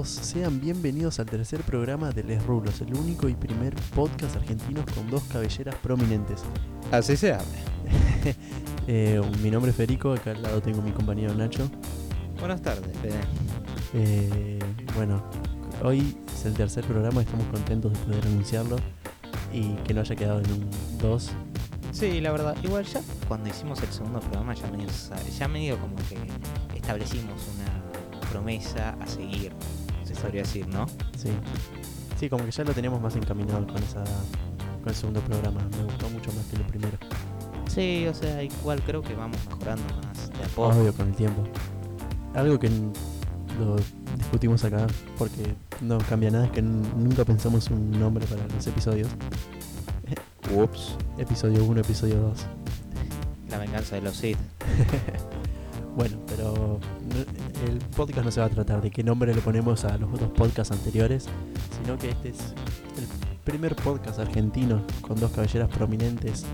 todos, sean bienvenidos al tercer programa de Les Rulos, el único y primer podcast argentino con dos cabelleras prominentes. Así se habla. Eh, mi nombre es Federico, acá al lado tengo mi compañero Nacho. Buenas tardes, Fede. Eh, bueno, hoy es el tercer programa, estamos contentos de poder anunciarlo y que no haya quedado en un 2. Sí, la verdad, igual ya cuando hicimos el segundo programa ya medio, ya medio como que establecimos una promesa a seguir, se podría decir, ¿no? Sí. Sí, como que ya lo teníamos más encaminado con esa con el segundo programa. Me gustó mucho más que el primero. Sí, o sea, igual creo que vamos mejorando más de a poco. Obvio, con el tiempo. Algo que lo discutimos acá, porque no cambia nada, es que nunca pensamos un nombre para los episodios. Ups. Episodio 1, episodio 2. La venganza de los Sith. Bueno, pero el podcast no se va a tratar de qué nombre le ponemos a los otros podcasts anteriores, sino que este es el primer podcast argentino con dos cabelleras prominentes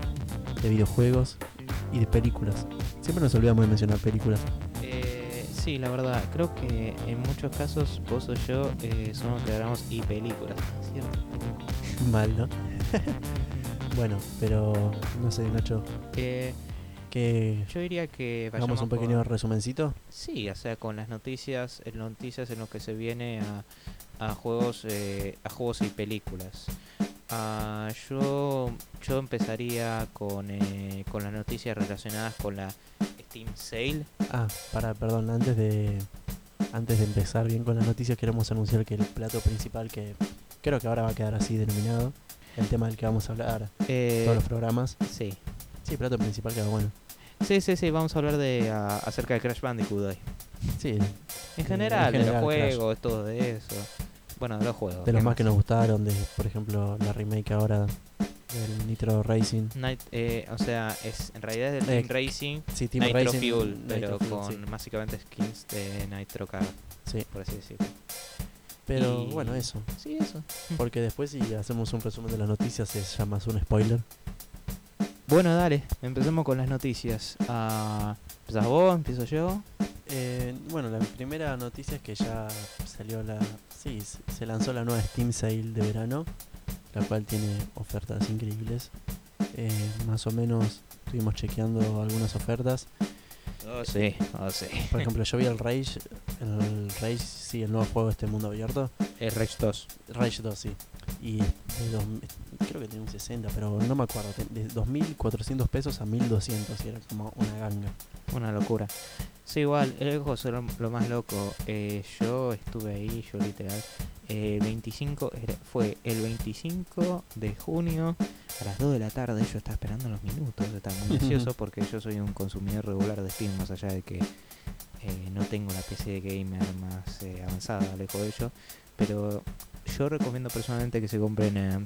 de videojuegos y de películas. Siempre nos olvidamos de mencionar películas. Eh, sí, la verdad, creo que en muchos casos vos o yo eh, somos que grabamos y películas, ¿cierto? Mal, ¿no? bueno, pero no sé, Nacho, Eh, que yo diría que hagamos un pequeño por- resumencito. Sí, o sea, con las noticias, en noticias en lo que se viene a, a juegos, eh, a juegos y películas. Ah, yo, yo empezaría con, eh, con las noticias relacionadas con la Steam Sale. Ah, para, perdón, antes de antes de empezar bien con las noticias queremos anunciar que el plato principal que creo que ahora va a quedar así denominado, el tema del que vamos a hablar Eh, todos los programas. sí. Sí, plato principal queda bueno. sí, sí, sí, vamos a hablar de a- acerca de Crash Bandicoot hoy. Sí, En en general, de los general, Crash. juegos, todo de eso. Bueno, de los juegos. de los ¿qué más que nos gustaron, de por ejemplo la remake ahora del Nitro Racing. Night, eh, o sea, es en realidad es del Eh, Team Racing, Sí, Team Nitro Racing, Fuel, Nitro pero Fuel, con sí. básicamente skins de Nitro Car, Sí, por así decirlo. pero Y- bueno, eso. Sí, eso. Porque después si hacemos un resumen de las noticias es ya más un spoiler. Bueno, dale, empecemos con las noticias. Ah, ¿Empezás vos? ¿Empiezo yo? Eh, bueno, la primera noticia es que ya salió la... Sí, se- se lanzó la nueva Steam Sale de verano, la cual tiene ofertas increíbles. Eh, más o menos estuvimos chequeando algunas ofertas. Oh, sí, oh, sí. Por ejemplo, yo vi el Rage, el Rage, sí, el nuevo juego de este mundo abierto. El Rage 2. Rage 2, sí. Y de dos- creo que tenía un 60, pero no me acuerdo. De 2.400 pesos a 1.200 y era como una ganga. Una locura. Sí, igual, el es lo, lo más loco. Eh, yo estuve ahí, yo literal. eh, 25, era- fue el 25 de junio a las 2 de la tarde. Yo estaba esperando los minutos. Estaba muy ansioso porque yo soy un consumidor regular de Steam, más allá de que eh, no tengo la PC de gamer más eh, avanzada, lejos de ello. Pero yo recomiendo personalmente que se compren eh,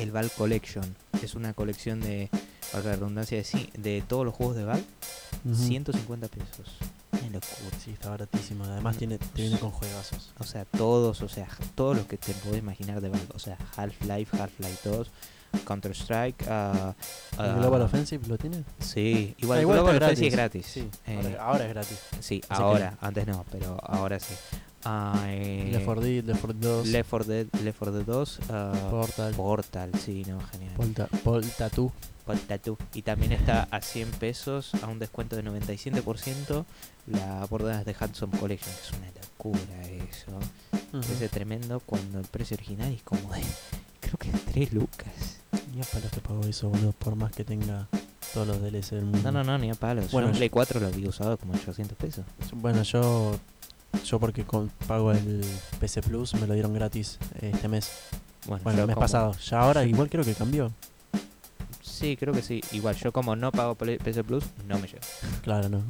el Val Collection. Es una colección de, para la redundancia, de, sí, de todos los juegos de Val. Ujú. 150 pesos. Locura. Sí, está baratísimo. Además tiene, te viene con juegazos. O sea, todos, o sea, todos los que te podés imaginar de Valve. O sea, Half-Life, Half-Life 2, Counter-Strike, ah, ¿El ah, Global Offensive lo tiene? Sí, igual, Ah, igual Global Offensive es gratis. Sí, Eh, ahora, ahora es gratis. sí, Así que- ahora, antes no, pero ahora sí. Ah, eh, Left 4 Dead, Left 4 Dead 2, Left 4 Dead, Left 4 Dead 2, ah, Portal, Portal, sí, no, genial. Polta, Pol Tattoo. Portal 2. Y también está a 100 pesos, a un descuento de 97%, la bordadas de Handsome Collection, que es una locura eso. Ujú. Ese tremendo cuando el precio original es como de, creo que es 3 lucas. Ni a palos que pago eso, boludo, por más que tenga todos los DLC del mundo. No, no, no, ni a palos. Bueno, Yo en Play 4 lo había usado como 800 pesos. Bueno, yo yo porque con- pago el PC Plus me lo dieron gratis este mes. Bueno, el mes como- pasado. Ya ahora igual creo que cambió. Sí, creo que sí. Igual, yo como no pago PC Plus, no me llega. Claro, no.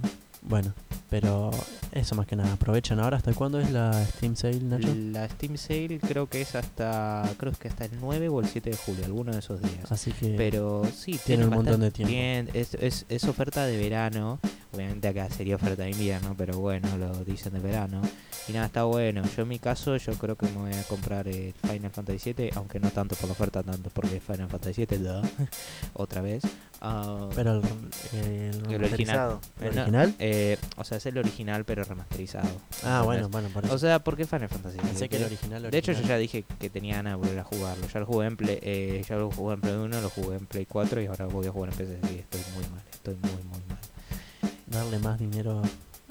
Bueno, pero eso más que nada. Aprovechen ahora. ¿Hasta cuándo es la Steam Sale, Nacho? La Steam Sale creo que es hasta, creo que hasta el 9 o el 7 de julio, alguno de esos días. Así que Pero sí, tienen un montón de tiempo. es, es, es oferta de verano. Obviamente acá sería oferta de invierno, pero bueno, lo dicen de verano. Y nada, está bueno. Yo en mi caso, yo creo que me voy a comprar el Final Fantasy VII, aunque no tanto por la oferta, tanto porque Final Fantasy VII, duh, otra vez. Ah, Pero el, el El original. ¿El Eh, no, original? eh, o sea, es el original, pero remasterizado. Ah, ¿entendés? bueno, bueno, por eso. O sea, ¿por qué Final Fantasy? Pensé que el original, De hecho, yo ya dije que tenía ganas de volver a jugarlo. Ya lo jugué en Play, eh, ya lo jugué en Play 1, lo jugué en Play 4 y ahora voy a jugar en PC. Y estoy muy mal, estoy muy, muy mal. Darle más dinero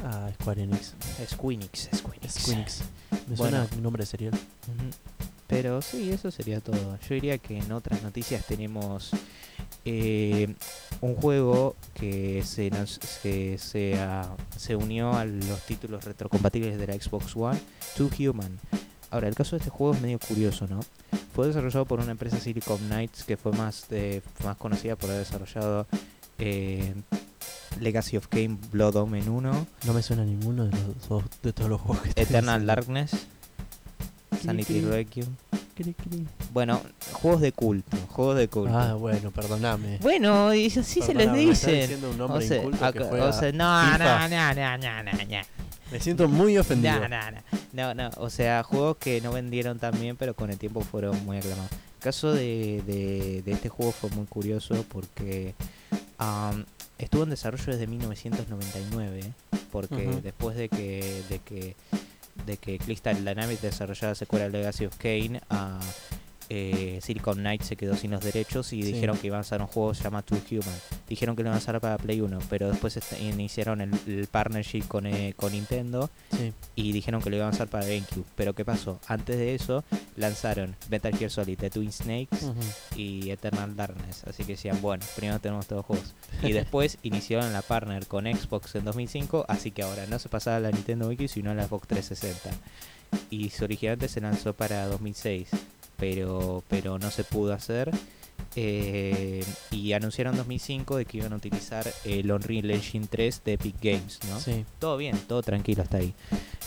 a Square Enix. Squeenix, Squeenix. Squeenix. Me Bueno. suena un nombre serial. Ujú. Pero sí, eso sería todo. Yo diría que en otras noticias tenemos eh, un juego que se, que se, ah, se unió a los títulos retrocompatibles de la Xbox One, Two Human. Ahora, el caso de este juego es medio curioso, ¿no? Fue desarrollado por una empresa Silicon Knights que fue más, de- más conocida por haber desarrollado eh, Legacy of Kain Blood Omen 1, No me suena ninguno de, los, de todos los juegos que Eternal. Darkness, Sanity. Requiem. Bueno, juegos de culto, juegos de culto. Ah, bueno, perdoname. bueno, y así se les dicen. un O nombre sea, o sea, no, FIFA. no, no, no, no, no, Me siento muy ofendido. no, no, no, no, no, o sea, juegos que no vendieron tan bien, pero con el tiempo fueron muy aclamados. El caso de, de, de este juego fue muy curioso porque estuvo en desarrollo desde 1999, ¿eh? porque Ujú. después de que, de que de que Crystal Dynamics desarrollara la secuela Legacy of Kane, a eh, Silicon Knights se quedó sin los derechos y Sí. dijeron que iban a hacer un juego llamado Two Human. Dijeron que lo iban a hacer para Play 1, pero después este- iniciaron el, el partnership con, eh, con Nintendo Sí. y dijeron que lo iban a hacer para GameCube. Pero ¿qué pasó? Antes de eso lanzaron Metal Gear Solid, The Twin Snakes y Eternal Darkness. Así que decían, bueno, primero tenemos todos los juegos. Y después iniciaron la partner con Xbox en 2005, así que ahora no se pasaba a la Nintendo Wii, sino a la Xbox 360. Y su originalmente se lanzó para 2006, pero, pero no se pudo hacer. Eh, y anunciaron en 2005 de que iban a utilizar el Unreal Engine 3 de Epic Games, ¿no? Sí. Todo bien, todo tranquilo hasta ahí.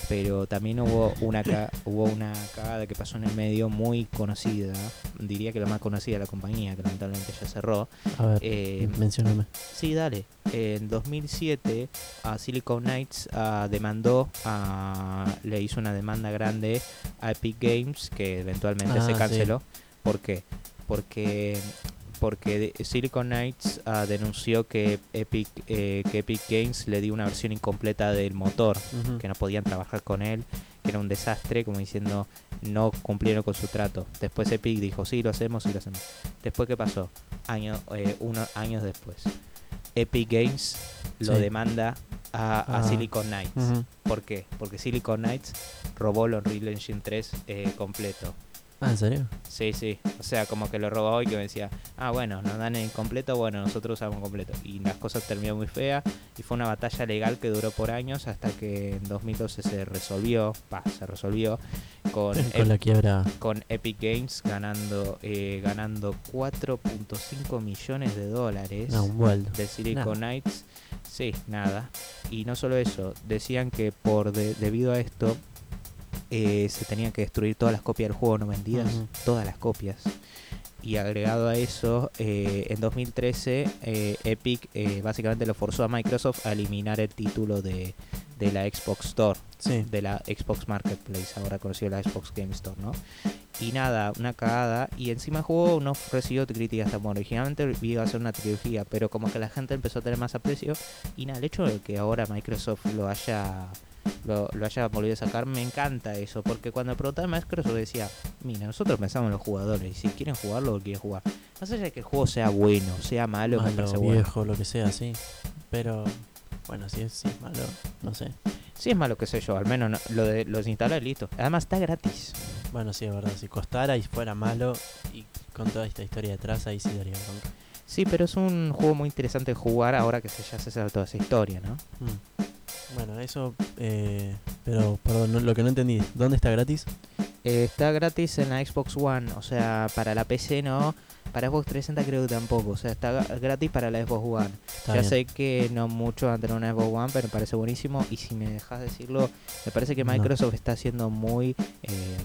Pero también hubo una hubo una cagada que pasó en el medio muy conocida, diría que la más conocida de la compañía, que lamentablemente ya cerró. A ver, Eh, mencióname. sí, dale. En 2007 a Silicon Knights ah, demandó, a, le hizo una demanda grande a Epic Games que eventualmente Ah, se sí. canceló. ¿Por qué? Porque porque Silicon Knights ah, denunció que Epic eh, que Epic Games le dio una versión incompleta del motor que no podían trabajar con él, que era un desastre, como diciendo no cumplieron con su trato. Después Epic dijo, sí, lo hacemos, sí, lo hacemos. Después, ¿qué pasó? Año, eh, unos años después. Epic Games lo Sí. demanda a, a Ah. Silicon Knights. ¿Por qué? Porque Silicon Knights robó el Unreal Engine 3 eh, completo. Ah, ¿en serio? Sí, sí. O sea, como que lo robó y que me decía, ah, bueno, nos dan el incompleto, bueno, nosotros usamos completo. Y las cosas terminaron muy feas y fue una batalla legal que duró por años hasta que en 2012 se resolvió, pa, se resolvió con, Con la quiebra. con Epic Games ganando eh, ganando 4.5 millones de dólares No, un vuelto. de Silicon. Knights. Sí, nada. Y no solo eso, decían que por de- debido a esto eh, se tenían que destruir todas las copias del juego no vendidas, todas las copias. Y agregado a eso, eh, en 2013 eh, Epic eh, básicamente lo forzó a Microsoft a eliminar el título de, de la Xbox Store, Sí. de la Xbox Marketplace, ahora conocido la Xbox Game Store, ¿no? Y nada, una cagada. Y encima el juego no recibió críticas tan buenas. Originalmente iba a ser una trilogía, pero como que la gente empezó a tener más aprecio. Y nada, el hecho de que ahora Microsoft lo haya lo, lo haya volvido a sacar, me encanta eso. Porque cuando preguntaba a Microsoft decía, mira, nosotros pensamos en los jugadores. Y si quieren jugarlo, quieren jugar. Más allá de que el juego sea bueno, sea malo, me malo, bueno. viejo, lo que sea, sí. Pero, bueno, si es, si es malo, no sé. Si es malo, que sé yo, al menos no- lo de los instalar y listo. Además está gratis. Bueno, sí, es verdad. Si costara y fuera malo y con toda esta historia detrás, ahí sí daría bronca. Sí, pero es un juego muy interesante de jugar ahora que se ya se sabe toda esa historia, ¿no? Mm. Bueno, eso, eh, pero perdón, lo que no entendí, ¿dónde está gratis? Eh, está gratis en la Xbox One, o sea, para la PC no, para Xbox 360 creo que tampoco, o sea, está gratis para la Xbox One. Está ya bien. sé que no muchos van a tener una Xbox One, pero me parece buenísimo y si me dejas decirlo, me parece que No. Microsoft está siendo muy, eh.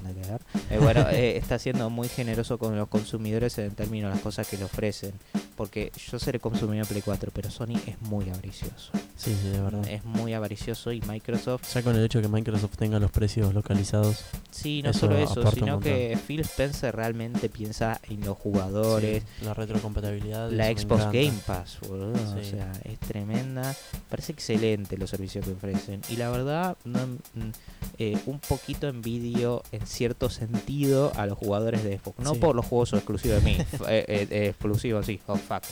Eh, bueno, eh, está siendo muy generoso con los consumidores en términos de las cosas que le ofrecen. porque yo seré consumidor de Play 4, pero Sony es muy avaricioso. Sí, sí, de verdad. Es muy avaricioso y Microsoft Ya con el hecho de que Microsoft tenga los precios localizados. Sí, no Eso solo eso, sino que Phil Spencer realmente piensa en los jugadores. Sí, la retrocompatibilidad. La Xbox. Game Pass, boludo. O sea, es tremenda. Parece excelente los servicios que ofrecen. Y la verdad, no, mm, eh, un poquito envidio en cierto sentido a los jugadores de Xbox. No Sí. por los juegos exclusivos de mí. eh, eh, eh, exclusivos, sí. Oh, fuck,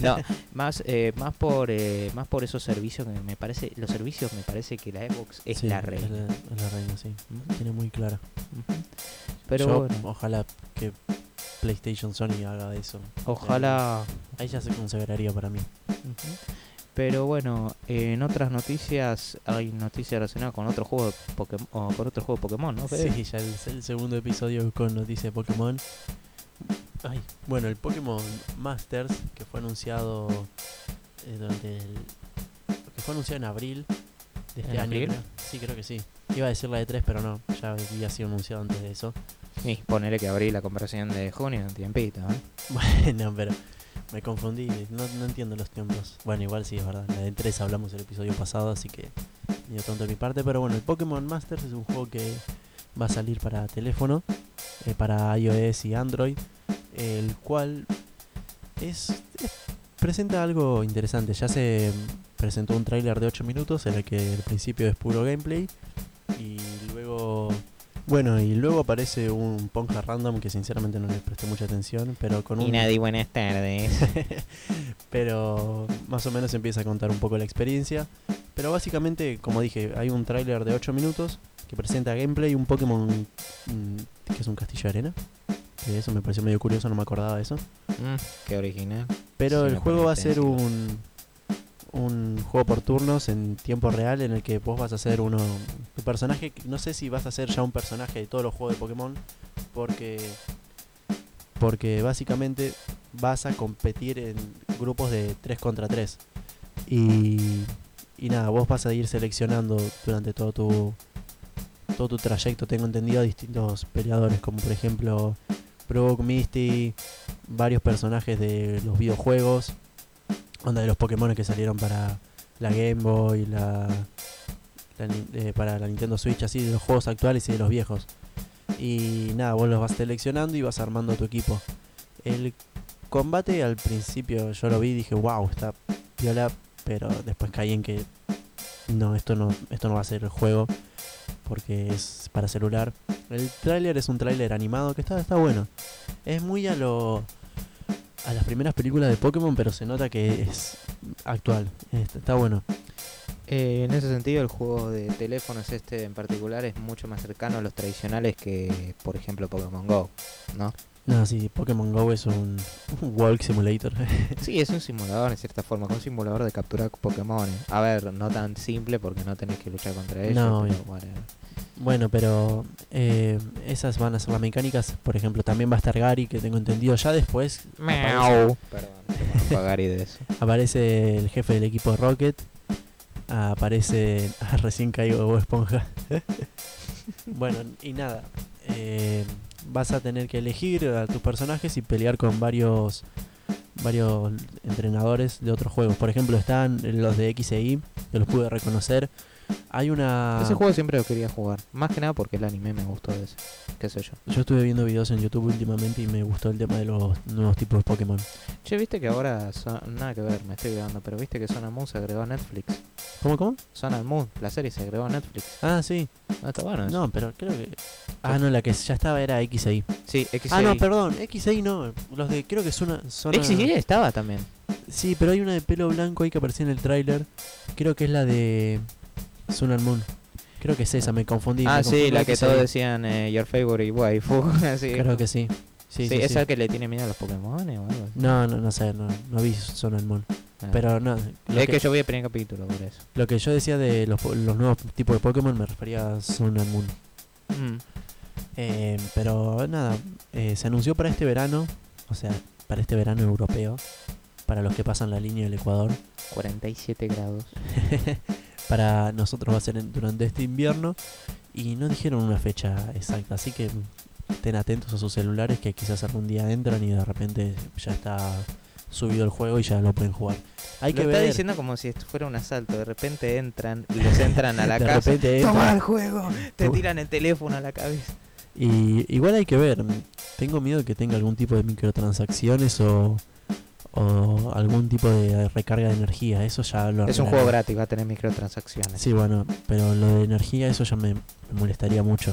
no. No, más, más, por, más por esos servicios que me parece. Los servicios me parece que la Xbox es la reina. Es la, es la reina, sí. Tiene muy clara. Pero Yo, bueno, ojalá que PlayStation Sony haga eso. ojalá. Ahí ya se consagraría para mí. Pero bueno, eh, en otras noticias hay noticias relacionadas con otro juego de Pokémon, con otro juego de Pokémon, ¿no? Fede? Sí, ya el, el segundo episodio con noticias de Pokémon. Ay, bueno, el Pokémon Masters que fue anunciado eh, durante el. que fue anunciado en abril de este ¿En año. abril? Sí, creo que sí. Iba a decir la de 3, pero no, ya había sido anunciado antes de eso. Y ponele que abrí la conversación de junio un tiempito, ¿eh? Bueno, pero me confundí, no, no entiendo los tiempos. Bueno, igual sí, es verdad. La de 3 hablamos el episodio pasado, así que medio tonto de mi parte. Pero bueno, el Pokémon Masters es un juego que va a salir para teléfono, eh, para iOS y Android, el cual es, es- presenta algo interesante. Ya se presentó un tráiler de 8 minutos en el que el principio es puro gameplay y luego bueno, y luego aparece un Ponja random que sinceramente no le presté mucha atención, pero con un Y nadie, buenas tardes. pero más o menos empieza a contar un poco la experiencia. Pero básicamente, como dije, hay un tráiler de 8 minutos que presenta gameplay, un Pokémon mm, que es un castillo de arena. Que eso me pareció medio curioso, no me acordaba de eso. Mm, qué original. Pero Sí, el juego va a ser un, un juego por turnos en tiempo real en el que vos vas a ser uno. Tu personaje, no sé si vas a ser ya un personaje de todos los juegos de Pokémon, porque. Porque básicamente vas a competir en grupos de 3 contra 3. Y, y nada, vos vas a ir seleccionando durante todo tu, todo tu trayecto, tengo entendido, distintos peleadores, como por ejemplo Brook, Misty, varios personajes de los videojuegos, onda de los Pokémon que salieron para la Game Boy, la, la eh, para la Nintendo Switch, así de los juegos actuales y de los viejos. Y nada, vos los vas seleccionando y vas armando tu equipo. El combate al principio yo lo vi y dije, wow, está piola, pero después caí en que no, esto no, esto no va a ser el juego porque es para celular. El tráiler es un tráiler animado que está, está bueno. Es muy a lo a las primeras películas de Pokémon, pero se nota que es actual. Está, está bueno. Eh, en ese sentido, el juego de teléfonos este en particular es mucho más cercano a los tradicionales que, por ejemplo, Pokémon Go, ¿no? No, sí, Pokémon Go es un, un walk simulator. Sí, es un simulador en cierta forma, un simulador de capturar Pokémon. A ver, no tan simple porque no tenés que luchar contra ellos. No, pero obvio. Bueno, pero eh, esas van a ser las mecánicas. Por ejemplo, también va a estar Gary, que tengo entendido. Ya después aparece. Perdón, Gary de eso. aparece el jefe del equipo de Rocket. Aparece. Ah, recién caigo Bob Esponja. bueno, y nada. eh, vas a tener que elegir a tus personajes y pelear con varios varios entrenadores de otros juegos. Por ejemplo, están los de X e Y, que los pude reconocer. Hay una. Ese juego siempre lo quería jugar. Más que nada porque el anime me gustó de ese. ¿Qué sé yo? Yo estuve viendo videos en YouTube últimamente y me gustó el tema de los nuevos tipos de Pokémon. Che, viste que ahora. Son- Nada que ver, me estoy grabando. Pero viste que Son and Moon se agregó a Netflix. ¿Cómo, cómo? Son and Moon, la serie se agregó a Netflix. Ah, sí. No está bueno eso. No, pero creo que. Ah, no, la que ya estaba era X Y. Sí, X Ah, no, perdón, X Y no. Los de. Creo que son. son X y estaba también. Sí, pero hay una de pelo blanco ahí que aparecía en el tráiler. Creo que es la de. Sun and Moon. Creo que es esa, me confundí. ah, me sí, la que todos decían eh, Your Favorite Waifu. así. Creo que sí. Sí, Sí, sí, esa sí. que le tiene miedo a los Pokémon o algo. No, no, no sé, no, no vi Sun and Moon. Ah. Pero no. Lo es que, que yo vi el primer capítulo por eso. lo que yo decía de los, los nuevos tipos de Pokémon me refería a Sun and Moon. Mm. Eh, pero nada, eh, se anunció para este verano, o sea, para este verano europeo, para los que pasan la línea del Ecuador. 47 grados. para nosotros va a ser en- durante este invierno y no dijeron una fecha exacta, así que estén atentos a sus celulares que quizás algún día entran y de repente ya está subido el juego y ya lo pueden jugar. Hay Lo que está ver. diciendo como si esto fuera un asalto. De repente entran y les entran a la de casa. repente Toma el juego. Te tiran el teléfono a la cabeza. Y igual hay que ver. Tengo miedo de que tenga algún tipo de microtransacciones o, o algún tipo de recarga de energía. Eso ya lo Es un juego gratis, va a tener microtransacciones. Sí, bueno, pero lo de energía, eso ya me, me molestaría mucho.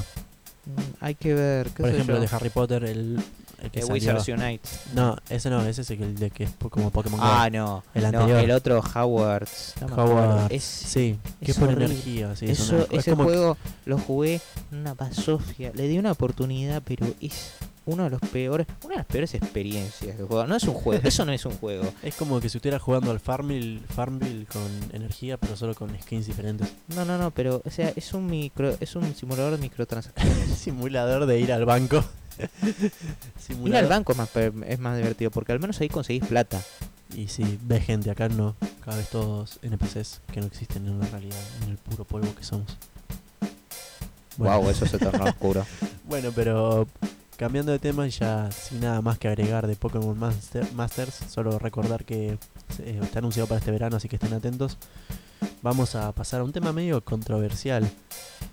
Mm, Hay que ver. ¿qué Por ejemplo, yo? de Harry Potter, el, el que Eh, Wizards Unite. No, ese no, ese es el de que es como Pokémon Go. Ah, no. El no, anterior. el otro, no me acuerdo. Hogwarts. Es, Sí, que es por energía. Sí, eso, es una- es ese como- juego lo jugué en una basofia. Le di una oportunidad, pero es uno de los peores, una de las peores experiencias que juego. No es un juego, eso no es un juego. Es como que si estuviera jugando al Farmville, Farmville con energía, pero solo con skins diferentes. No, no, no, pero o sea, es un micro, es un simulador de microtransacciones. Simulador de ir al banco. Ir al banco es más, pe- es más divertido porque al menos ahí conseguís plata. Y si ves gente, acá no. Cada vez todos NPCs que no existen en la realidad, en el puro polvo que somos. Bueno. Wow, eso se tornó oscuro. Bueno, pero cambiando de tema y ya sin nada más que agregar de Pokémon Master- Masters, solo recordar que eh, está anunciado para este verano, así que estén atentos. Vamos a pasar a un tema medio controversial.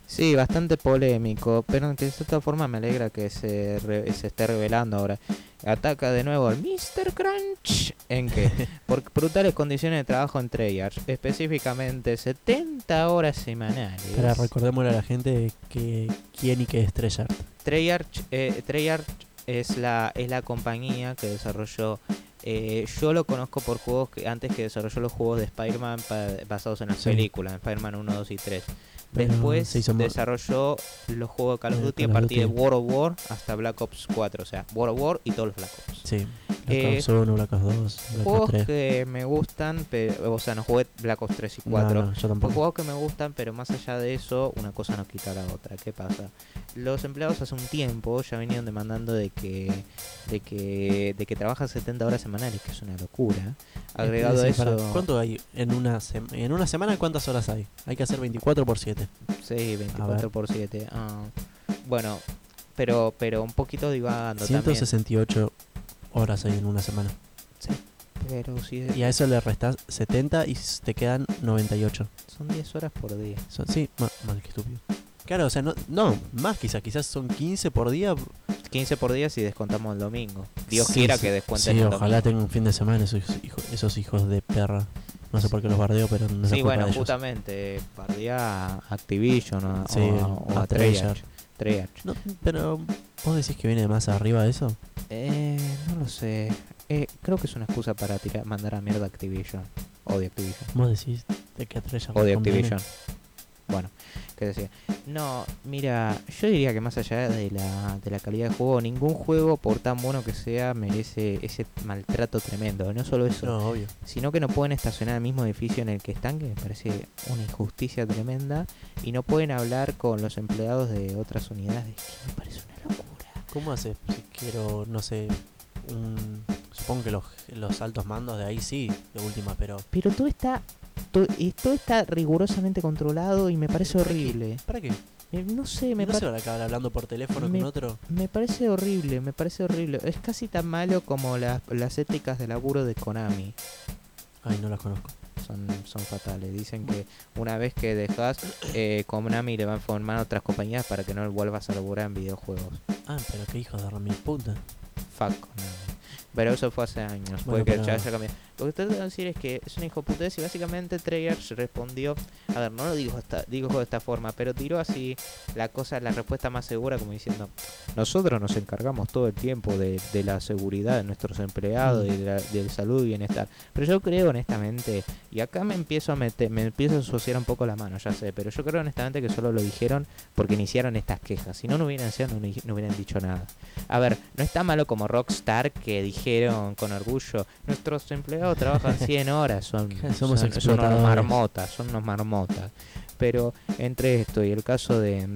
Sí, bastante polémico, pero de cierta forma me alegra que se, re- se esté revelando ahora. Ataca de nuevo al Mr. Crunch. ¿En qué? Por brutales condiciones de trabajo en Treyarch, específicamente 70 horas semanales. Para recordémosle a la gente que quién y qué es Treyarch. Treyarch, eh, Treyarch es la es la compañía que desarrolló. Eh, yo lo conozco por juegos que antes que desarrolló los juegos de Spider-Man basados en las Sí. películas, Spider-Man 1, 2 y 3. Pero Después desarrolló los juegos de Call of Eh, Duty a Call partir de. World of War hasta Black Ops 4. O sea, World of War y todos los Black Ops. Sí, Black Eh, Ops 1, Black Ops 2, Black Juegos 3. que me gustan, pero, o sea, no jugué Black Ops 3 y No, 4. no, yo Son tampoco. juegos que me gustan, pero más allá de eso, una cosa no quita la otra. ¿Qué pasa? Los empleados hace un tiempo ya venían demandando de que de que de que trabajan 70 horas semanales, que es una locura. Agregado a eso, ¿Cuánto hay en una, en una semana? ¿Cuántas horas hay? Hay que hacer 24 por 7. sí, 24 por 7. Ah, bueno, pero pero un poquito divagando también. 168 horas en una semana. Pero si Y a eso le restas 70 y te quedan 98. son 10 horas por día. Son- sí, ma- mal que estúpido. Claro, o sea, no, no, más quizás, quizás son 15 por día. 15 por día si descontamos el domingo. Dios Sí, quiera sí, que descuenten Sí, el ojalá tengan un fin de semana esos hijos, esos hijos de perra. No sé por qué los bardeo, pero no la Sí, bueno, de ellos. justamente, pardía a Activision o, Sí, o- o a a Treyarch. Treyarch. No, pero vos decís que viene de más arriba eso. Eh, no sé. Eh, creo que es una excusa para tirar, mandar a mierda a Activision. Odio Activision. Vos decís de que a Treyarch le Odio conviene. Activision. Bueno, ¿qué decía? No, mira, yo diría que más allá de la, de la calidad de juego, ningún juego, por tan bueno que sea, merece ese maltrato tremendo. No solo eso, No, obvio. sino que no pueden estacionar en el mismo edificio en el que están, que me parece una injusticia tremenda, y no pueden hablar con los empleados de otras unidades, que me parece una locura. ¿Cómo haces si quiero, no sé, un... Supongo que los, los altos mandos de ahí sí, de última, pero... Pero todo está, todo, todo está rigurosamente controlado y me parece horrible. ¿Para qué? Eh, No sé, me, ¿No se van a acabar hablando por teléfono me- con otro? me parece horrible, me parece horrible. Es casi tan malo como las, las éticas de laburo de Konami. Ay, no las conozco. Son, son fatales. Dicen que una vez que dejas, eh, Konami le va a informar a otras compañías para que no vuelvas a laburar en videojuegos. Ah, pero qué hijos de remil puta. Konami. Pero eso fue hace años, Bueno, puede que pero- haya cambiado. Lo que trato de decir es que es un hijo de puta y básicamente Treyarch respondió, a ver, no lo digo, esta, digo de esta forma, pero tiró así la cosa, la respuesta más segura como diciendo, nosotros nos encargamos todo el tiempo de, de la seguridad de nuestros empleados y de la, del salud y bienestar. Pero yo creo honestamente, y acá me empiezo a meter, me empiezo a asociar un poco la mano, ya sé, pero yo creo honestamente que solo lo dijeron porque iniciaron estas quejas. Si no, no hubieran sido, no, no hubieran dicho nada. A ver, no está malo como Rockstar que dijeron con orgullo, nuestros empleados trabajan 100 horas, son, Somos son, son unos marmotas, son unos marmotas. Pero entre esto y el caso de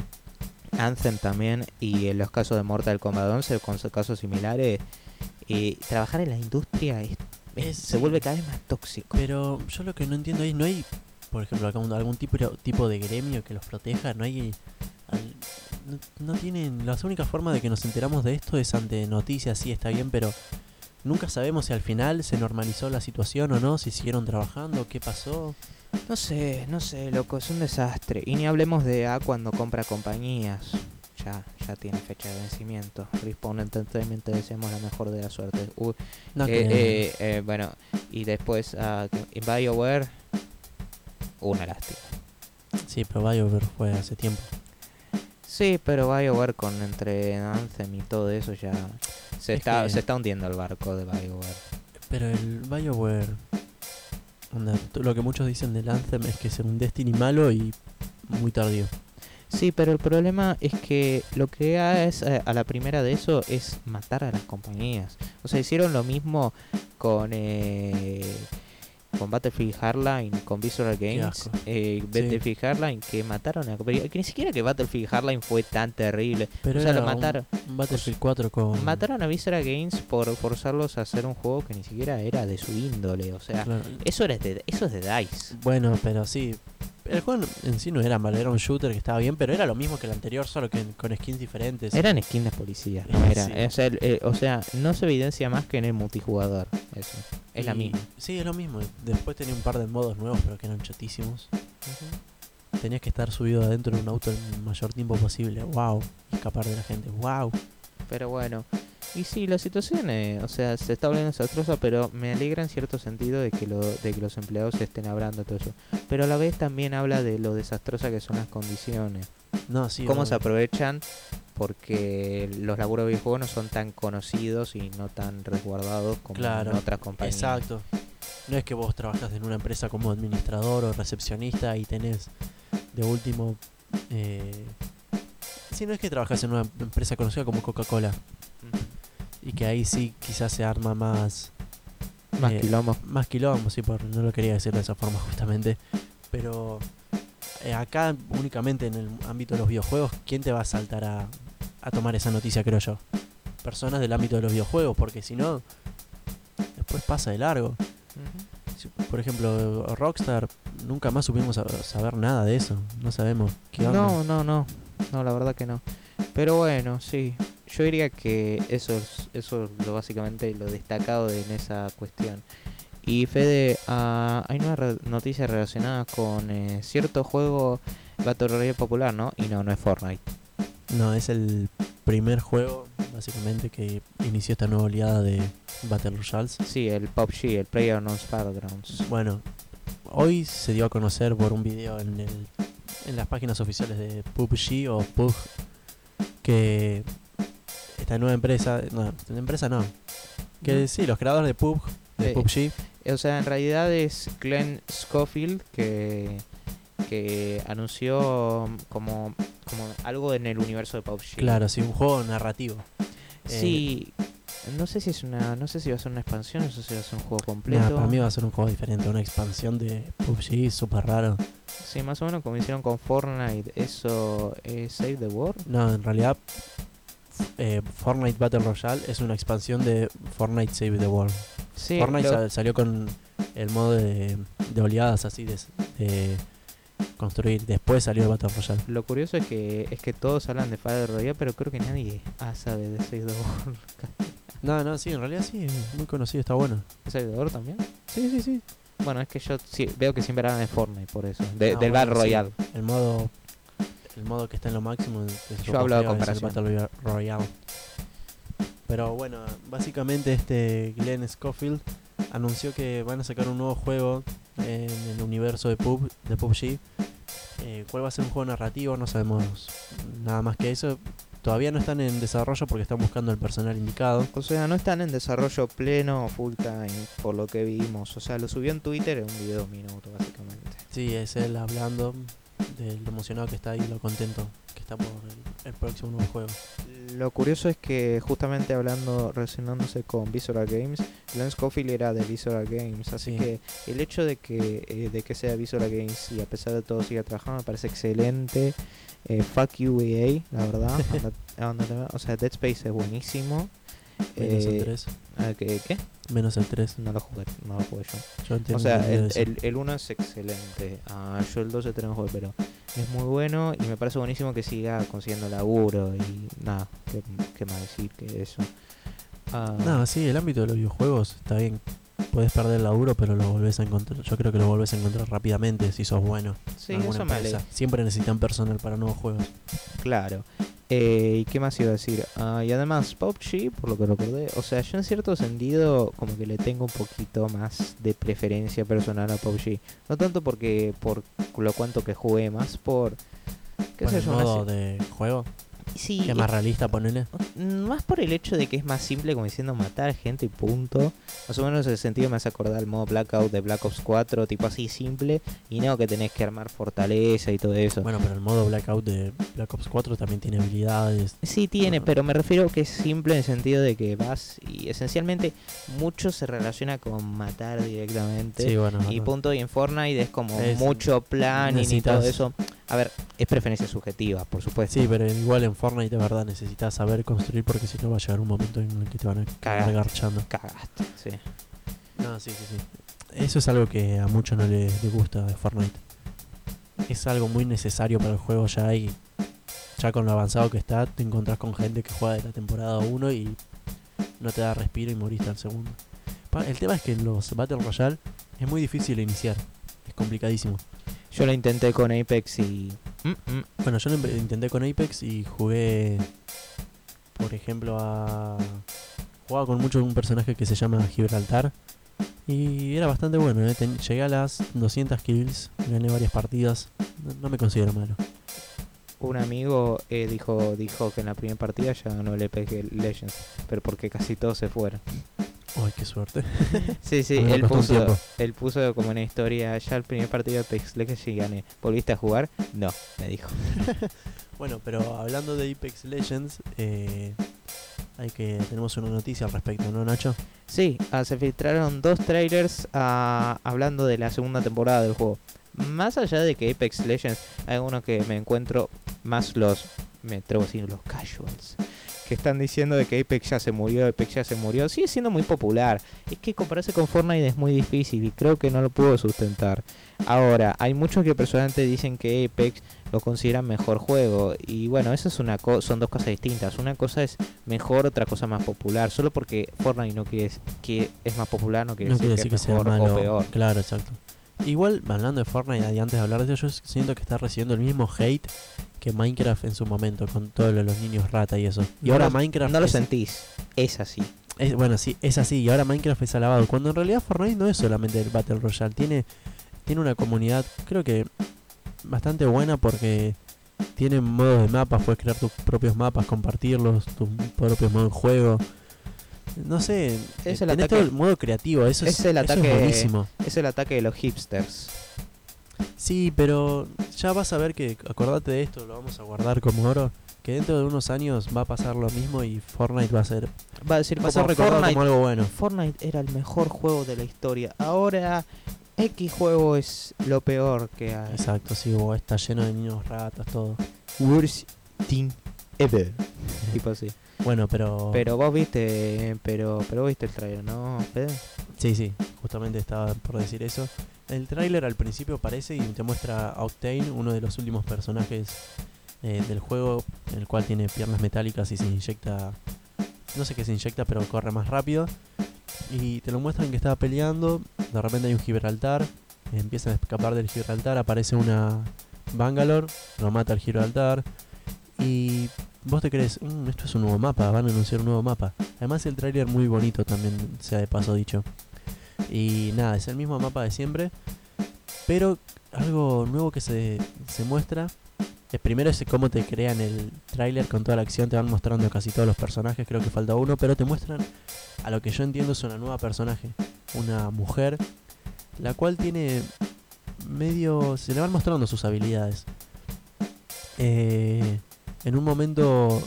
Anthem también y en los casos de Mortal Kombat 11 con casos similares, eh, trabajar en la industria es- se vuelve cada vez más tóxico. Pero yo lo que no entiendo es, no hay, por ejemplo, algún tipo, tipo de gremio que los proteja, no hay... al- no, no tienen... La única forma de que nos enteramos de esto es ante noticias, sí, está bien, pero nunca sabemos si al final se normalizó la situación o no, si siguieron trabajando, qué pasó. No sé, no sé, loco, es un desastre. Y ni hablemos de A cuando compra compañías. Ya, ya tiene fecha de vencimiento. Respawn Entertainment te deseamos la mejor de la suerte. Uy, No, eh, eh, eh, bueno, y después que- en BioWare, una lástima. Sí, pero BioWare fue hace tiempo. Sí, pero BioWare con entre Anthem y todo eso ya se Es está, que- se está hundiendo el barco de BioWare. Pero el BioWare. onda, lo que muchos dicen del Anthem es que es un Destiny malo y muy tardío. Sí, pero el problema es que lo que es eh, a la primera de eso es matar a las compañías. O sea, hicieron lo mismo con eh, con Battlefield Hardline, con Visual Games, eh, Battlefield Hardline que mataron a. Que ni siquiera que Battlefield Hardline fue tan terrible. Pero o sea, lo un- mataron. un Battlefield 4 con. Mataron a Visual Games por forzarlos a hacer un juego que ni siquiera era de su índole. O sea, Claro. eso era de, eso es de DICE. Bueno, pero sí. El juego en sí no era malo, era un shooter que estaba bien, pero era lo mismo que el anterior, solo que con skins diferentes. Eran skins de policías, no era. Sí. O, sea, el- eh, o sea, no se evidencia más que en el multijugador. Eso. Es la misma. Sí, es lo mismo. Después tenía un par de modos nuevos, pero que eran chatísimos. Tenías que estar subido adentro de un auto el mayor tiempo posible. ¡Wow! Y escapar de la gente. ¡Wow! Pero bueno. Y sí, la situación, eh, o sea, se está volviendo desastrosa, pero me alegra en cierto sentido de que, lo, de que los empleados estén hablando todo eso. Pero a la vez también habla de lo desastrosa que son las condiciones. No, sí. Cómo obvio. se aprovechan porque los laburos de videojuegos no son tan conocidos y no tan resguardados como Claro, en otras compañías. Exacto. No es que vos trabajas en una empresa como administrador o recepcionista y tenés de último. Eh, sí, no es que trabajas en una empresa conocida como Coca-Cola Ujú. y que ahí sí quizás se arma más. Más eh, quilombo. Más quilombo, sí, por, no lo quería decir de esa forma justamente. Pero eh, acá, únicamente en el ámbito de los videojuegos, ¿quién te va a saltar a, a tomar esa noticia, creo yo? Personas del ámbito de los videojuegos, porque si no, después pasa de largo. Por ejemplo, Rockstar, nunca más supimos sab- saber nada de eso. No sabemos qué onda. No, no, no. No, la verdad que no. Pero bueno, sí. Yo diría que eso es, eso es lo básicamente lo destacado de- en esa cuestión. Y Fede, ah, hay una re- noticia relacionada con eh, cierto juego Battle Royale popular, ¿no? Y no, no es Fortnite. No, es el primer juego, básicamente, que inició esta nueva oleada de Battle Royales. Sí, el PUBG, el PlayerUnknown's Battlegrounds. Bueno, hoy se dio a conocer por un video en, el, en las páginas oficiales de PUBG o PUG que esta nueva empresa, no, empresa no, que sí, los creadores de PUBG, de Eh, PUBG, O sea, en realidad es Glenn Schofield que, que anunció como, como algo en el universo de PUBG. claro, sí, un juego narrativo. Eh, Sí, no sé si es una, no sé si va a ser una expansión, no sé si va a ser un juego completo. Nah, para mí va a ser un juego diferente, una expansión de PUBG súper raro. Sí, más o menos como hicieron con Fortnite, eso es Save the World. No, en realidad eh, Fortnite Battle Royale es una expansión de Fortnite Save the World. Sí, Fortnite lo- sal- salió con el modo de, de oleadas así de, de construir. Después salió el Battle Royale. lo curioso es que es que todos hablan de Battle Royale, pero creo que nadie ah, sabe de Save the World. No, no, sí, en realidad sí, es muy conocido, está bueno. ¿Save the World también? Sí, sí, sí. Bueno, es que yo sí, veo que siempre hablan de Fortnite por eso, de- Ah, del bueno, Battle sí. Royale. El modo el modo que está en lo máximo es Yo hablo de comparación. Battle Royale. Pero bueno, básicamente este Glenn Schofield anunció que van a sacar un nuevo juego en el universo de, PUB, de PUBG. Eh, ¿Cuál va a ser un juego narrativo? No sabemos nada más que eso. Todavía no están en desarrollo porque están buscando el personal indicado. O sea, no están en desarrollo pleno o full time, por lo que vimos. O sea, lo subió en Twitter en un video de un minuto, básicamente. Sí, es él hablando de lo emocionado que está y lo contento está por el, próximo nuevo juego. Lo curioso es que justamente hablando, relacionándose con Visual Games, Glenn Schofield era de Visual Games, así Sí. que el hecho de que eh, de que sea Visual Games y a pesar de todo siga trabajando me parece excelente. Eh, fuck you EA, la verdad. O sea, Dead Space es buenísimo. Eh, el 3. Ah, ¿qué, ¿Qué? Menos el 3. No lo jugué, no lo jugué yo. Yo O sea, el, eso. el, el 1 es excelente. Ah, yo el 2 he tenido juego, pero es muy bueno y me parece buenísimo que siga consiguiendo laburo y nada, qué, qué más decir que eso. Ah, No, sí, el ámbito de los videojuegos está bien. Puedes perder el laburo, pero lo volvés a encontrar. Yo creo que lo volvés a encontrar rápidamente si sos bueno. sí, en eso me. Siempre necesitan personal para nuevos juegos. Claro. Eh, ¿Y qué más iba a decir? Ah, y además, PUBG, por lo que recordé, o sea, yo en cierto sentido como que le tengo un poquito más de preferencia personal a PUBG. No tanto porque por lo cuanto que jugué, más por... ¿Qué sé yo? modo de juego, Sí, es más realista, ponele. Mm, Más por el hecho de que es más simple, como diciendo matar gente y punto. Más o menos ese sentido me hace acordar el modo Blackout de Black Ops 4, tipo así simple. Y no que tenés que armar fortaleza y todo eso. Bueno, pero el modo Blackout de Black Ops 4 también tiene habilidades. Sí tiene, Bueno. pero me refiero que es simple en el sentido de que vas y esencialmente mucho se relaciona con matar directamente. Sí, bueno. Y punto, y en Fortnite es como Es- mucho planning y necesitas- todo eso. A ver, es preferencia subjetiva, por supuesto. Sí, pero igual en Fortnite de verdad necesitas saber construir porque si no va a llegar un momento en el que te van a Cagar. garchando. Cagaste, sí. No, sí, sí, sí. Eso es algo que a muchos no les, les gusta de Fortnite. Es algo muy necesario para el juego ya y ya con lo avanzado que está, te encontrás con gente que juega de la temporada 1 y no te da respiro y moriste al segundo. El tema es que en los Battle Royale es muy difícil iniciar. Es complicadísimo. Yo lo intenté con Apex y... Mm. Bueno, yo lo intenté con Apex y jugué, por ejemplo, a... Jugaba con mucho un personaje que se llama Gibraltar. Y era bastante bueno, ¿eh? Ten- llegué a las 200 kills, gané varias partidas. No, no me considero malo. Un amigo eh, dijo dijo que en la primera partida ya ganó el Apex Legends, pero porque casi todos se fueron. Ay, qué suerte. Sí, sí, él puso, él puso como una historia, ya el primer partido de Apex Legends y gané. ¿Volviste a jugar? No, me dijo. Bueno, pero hablando de Apex Legends, eh, hay que tenemos una noticia al respecto, ¿no, Nacho? Sí, ah, se filtraron dos trailers ah, hablando de la segunda temporada del juego. Más allá de que Apex Legends, hay uno que me encuentro más los, me atrevo a decir, los casuals. Que están diciendo de que Apex ya se murió, Apex ya se murió. Sigue siendo muy popular. Es que compararse con Fortnite es muy difícil y creo que no lo puedo sustentar. Ahora, hay muchos que personalmente dicen que Apex lo consideran mejor juego. Y bueno, eso es una co- son dos cosas distintas. Una cosa es mejor, otra cosa más popular. Solo porque Fortnite no quiere que es más popular, no quiere no decir, quiere decir que que es sea mejor malo. o peor. Claro, exacto. Igual, hablando de Fortnite, y antes de hablar de ello, yo siento que está recibiendo el mismo hate que Minecraft en su momento, con todo lo de los niños rata y eso. Y No ahora lo- Minecraft. No lo es- sentís, es así. es- bueno, sí, es así. Y ahora Minecraft es alabado. Cuando en realidad Fortnite no es solamente el Battle Royale. Tiene, tiene una comunidad, creo que bastante buena porque tiene modos de mapas. Puedes crear tus propios mapas, compartirlos, tus propios modos de juego. No sé, Es el tenés ataque- todo el modo creativo. Eso es, es el eso es ataque- buenísimo. Es el ataque de los hipsters. Sí, pero ya vas a ver que, acordate de esto, lo vamos a guardar como oro. Que dentro de unos años va a pasar lo mismo y Fortnite va a ser, Va a decir va a ser como recordado Fortnite, como algo bueno. Fortnite era el mejor juego de la historia. Ahora X juego es lo peor que hay. Exacto, sí, está lleno de niños ratas, todo. Worst thing ever. tipo así. Bueno, pero. Pero vos viste, pero pero vos viste el trailer, ¿no, Fede? Sí, sí, justamente estaba por decir eso. El tráiler al principio parece y te muestra a Octane, uno de los últimos personajes eh, del juego, en el cual tiene piernas metálicas y se inyecta. No sé qué se inyecta, pero corre más rápido. Y te lo muestran que estaba peleando. De repente hay un Gibraltar. Empiezan a escapar del Gibraltar. Aparece una Bangalore. Lo mata el Gibraltar. Y vos te crees, "Mm, esto es un nuevo mapa. Van a anunciar un nuevo mapa. Además, el tráiler muy bonito también, sea de paso dicho. Y nada, es el mismo mapa de siempre. Pero algo nuevo que se, se muestra. Es primero es cómo te crean el tráiler con toda la acción. Te van mostrando casi todos los personajes. Creo que falta uno. Pero te muestran a lo que yo entiendo es una nueva personaje. Una mujer. La cual tiene medio... Se le van mostrando sus habilidades. Eh, en un momento...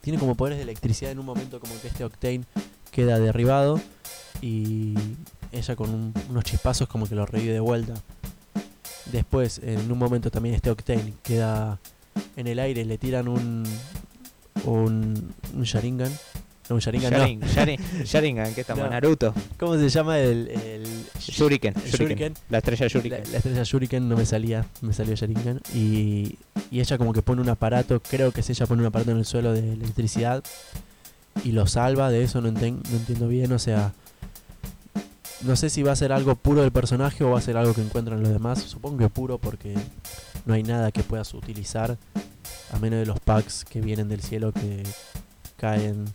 Tiene como poderes de electricidad. En un momento como que este Octane queda derribado. Y ella con un- unos chispazos como que lo revive de vuelta. Después, en un momento también este Octane queda en el aire, le tiran un un, un Sharingan. No, un Sharingan no. Sharing- Sharing- Sharingan, que estamos No. Naruto. ¿Cómo se llama el, el Shuriken, el Shuriken. La estrella La, Shuriken. la estrella Shuriken no me salía, me salió Sharingan. Y, y ella como que pone un aparato, creo que es ella pone un aparato en el suelo de electricidad. y lo salva, de eso no, enten- no entiendo bien, o sea, no sé si va a ser algo puro del personaje o va a ser algo que encuentran los demás, supongo que puro porque no hay nada que puedas utilizar, a menos de los packs que vienen del cielo que caen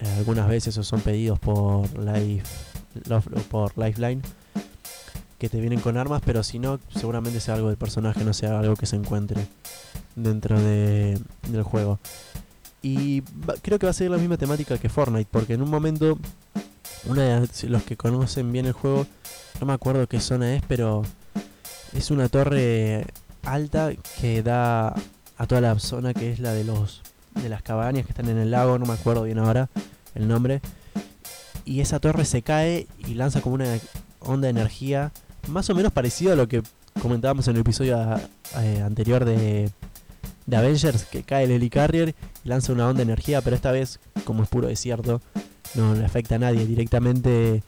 eh, algunas veces o son pedidos por o por Lifeline que te vienen con armas, pero si no, seguramente sea algo del personaje, no sea algo que se encuentre dentro de, del juego. Y creo que va a seguir la misma temática que Fortnite, porque en un momento, una de los que conocen bien el juego, no me acuerdo qué zona es, pero es una torre alta que da a toda la zona que es la de los de las cabañas que están en el lago, no me acuerdo bien ahora el nombre. Y esa torre se cae y lanza como una onda de energía más o menos parecido a lo que comentábamos en el episodio eh, anterior de, de Avengers, que cae el Helicarrier y lanza una onda de energía, pero esta vez, como es puro desierto, no le afecta a nadie, directamente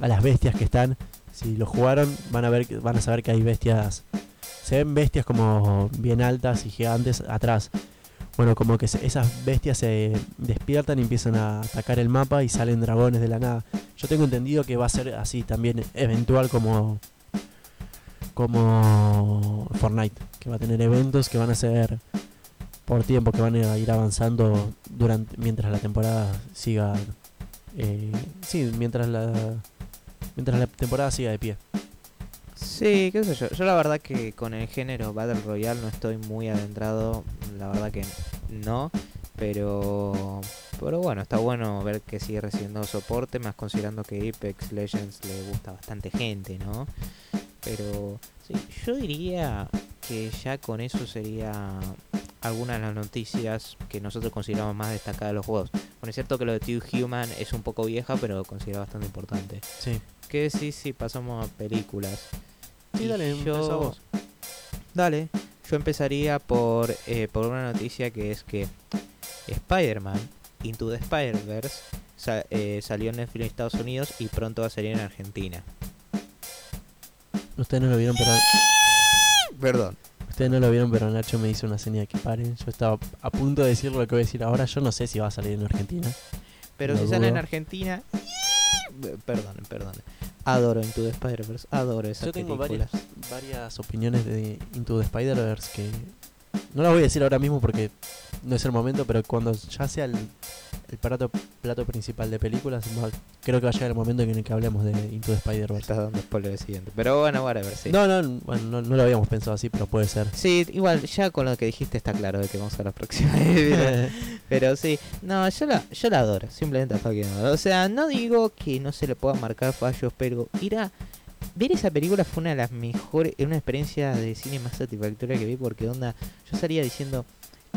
a las bestias que están. Si lo jugaron, van a ver van a saber que hay bestias. Se ven bestias como bien altas y gigantes atrás. Bueno, como que esas bestias se despiertan y empiezan a atacar el mapa y salen dragones de la nada. Yo tengo entendido que va a ser así también eventual como como Fortnite, que va a tener eventos que van a ser por tiempo, que van a ir avanzando durante mientras la temporada siga eh, sí, mientras la mientras la temporada siga de pie. Sí, qué sé yo. Yo la verdad que con el género Battle Royale no estoy muy adentrado. La verdad que no. Pero, pero bueno, está bueno ver que sigue recibiendo soporte, más considerando que Apex Legends le gusta bastante gente, ¿no? Pero sí, yo diría que ya con eso sería algunas de las noticias que nosotros consideramos más destacadas de los juegos. Bueno, es cierto que lo de Two Human es un poco vieja, pero considero bastante importante. Sí. Que sí, sí, pasamos a películas. Sí, Y dale, empezá vos. Dale, yo empezaría por, eh, por una noticia que es que Spider-Man Into the Spider-Verse sa- eh, salió en Netflix en Estados Unidos y pronto va a salir en Argentina. Ustedes no lo vieron, pero Perdón. ustedes no lo vieron, pero Nacho me hizo una señal de que paren. Yo estaba a punto de decir lo que voy a decir ahora. Yo no sé si va a salir en Argentina. Pero si sale en. Argentina... Perdón, perdón. Adoro Into the Spider-Verse, adoro esa Yo tengo película. varias, varias opiniones de Into the Spider-Verse que no las voy a decir ahora mismo porque no es el momento, pero cuando ya sea el, el plato, plato principal de películas, creo que va a llegar el momento en el que hablemos de Into the Spider-Verse. Estás dando spoiler del siguiente. Pero bueno, whatever, sí. No, no, bueno, no, no lo habíamos pensado así, pero puede ser. Sí, igual, ya con lo que dijiste está claro de que vamos a la próxima. Pero sí, no, yo la, yo la adoro, simplemente fucking adoro. O sea, no digo que no se le puedan marcar fallos, pero ir a ver esa película fue una de las mejores, una experiencia de cine más satisfactoria que vi porque onda, yo salía diciendo,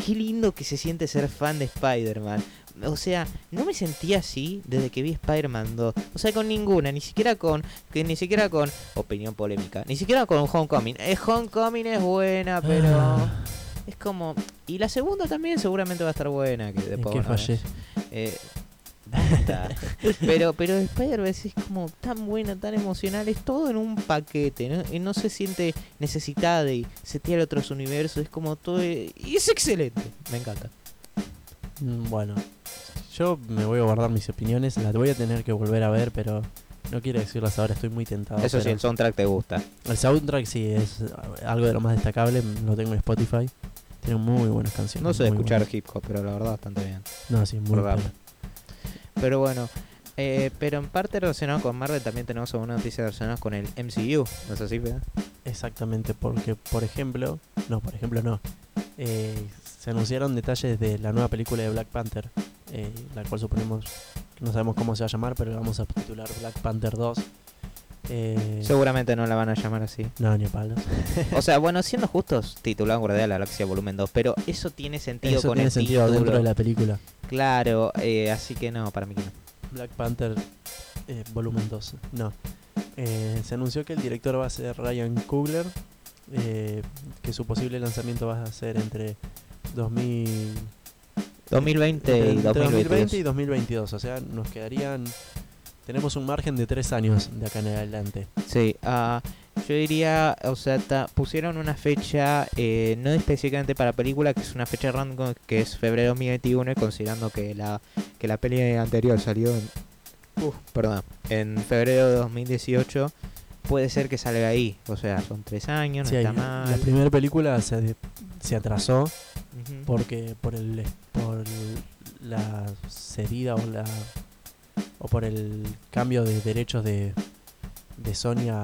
qué lindo que se siente ser fan de Spider-Man. O sea, no me sentía así desde que vi Spider-Man 2. O sea, con ninguna, ni siquiera con, que ni siquiera con opinión polémica, ni siquiera con Homecoming. Eh, Homecoming es buena, pero Ah, es como. Y la segunda también seguramente va a estar buena. Que ¿En después qué a ver. fallé? Eh, basta. pero pero Spider-Verse es como tan buena, tan emocional. Es todo en un paquete. ¿no? Y no se siente necesitada de setear otros universos. Es como todo. Y es excelente. Me encanta. Mm, Bueno, yo me voy a guardar mis opiniones, las voy a tener que volver a ver, pero no quiero decirlas ahora, estoy muy tentado. Eso sí, el soundtrack te gusta. El soundtrack sí es algo de lo más destacable, lo tengo en Spotify. Tiene muy buenas canciones. No sé escuchar buenas. hip hop, pero la verdad bastante bien. No, sí, muy buena. Pero bueno. eh, pero en parte relacionado con Marvel también tenemos alguna noticia relacionada con el MCU. ¿No es así, Fede? Exactamente, porque por ejemplo, no, por ejemplo no. Eh, se anunciaron detalles de la nueva película de Black Panther, eh, la cual suponemos que no sabemos cómo se va a llamar, pero la vamos a titular Black Panther 2. Eh, Seguramente no la van a llamar así. no, ni a palos. O sea, bueno, siendo justos, titulado Guardia de la Galaxia Volumen 2, pero eso tiene sentido Eso con tiene el sentido título. dentro de la película. Claro, eh, así que no, para mí que no. Black Panther eh, volumen 2. No. Eh, se anunció que el director va a ser Ryan Coogler, eh, que su posible lanzamiento va a ser entre 2000, 2020 y entre 2022. 2020 y 2022. O sea, nos quedarían tenemos un margen de tres años de acá en adelante. Sí, ah, yo diría, o sea, ta- pusieron una fecha eh, no específicamente para película, que es una fecha random, que es febrero 2021, y considerando que la, que la peli anterior salió en, uf, perdón, en febrero de 2018, puede ser que salga ahí. O sea, son tres años, no Sí, está mal. la primera película se, se atrasó porque por el por la cedida o la o por el cambio de derechos de, de Sony a,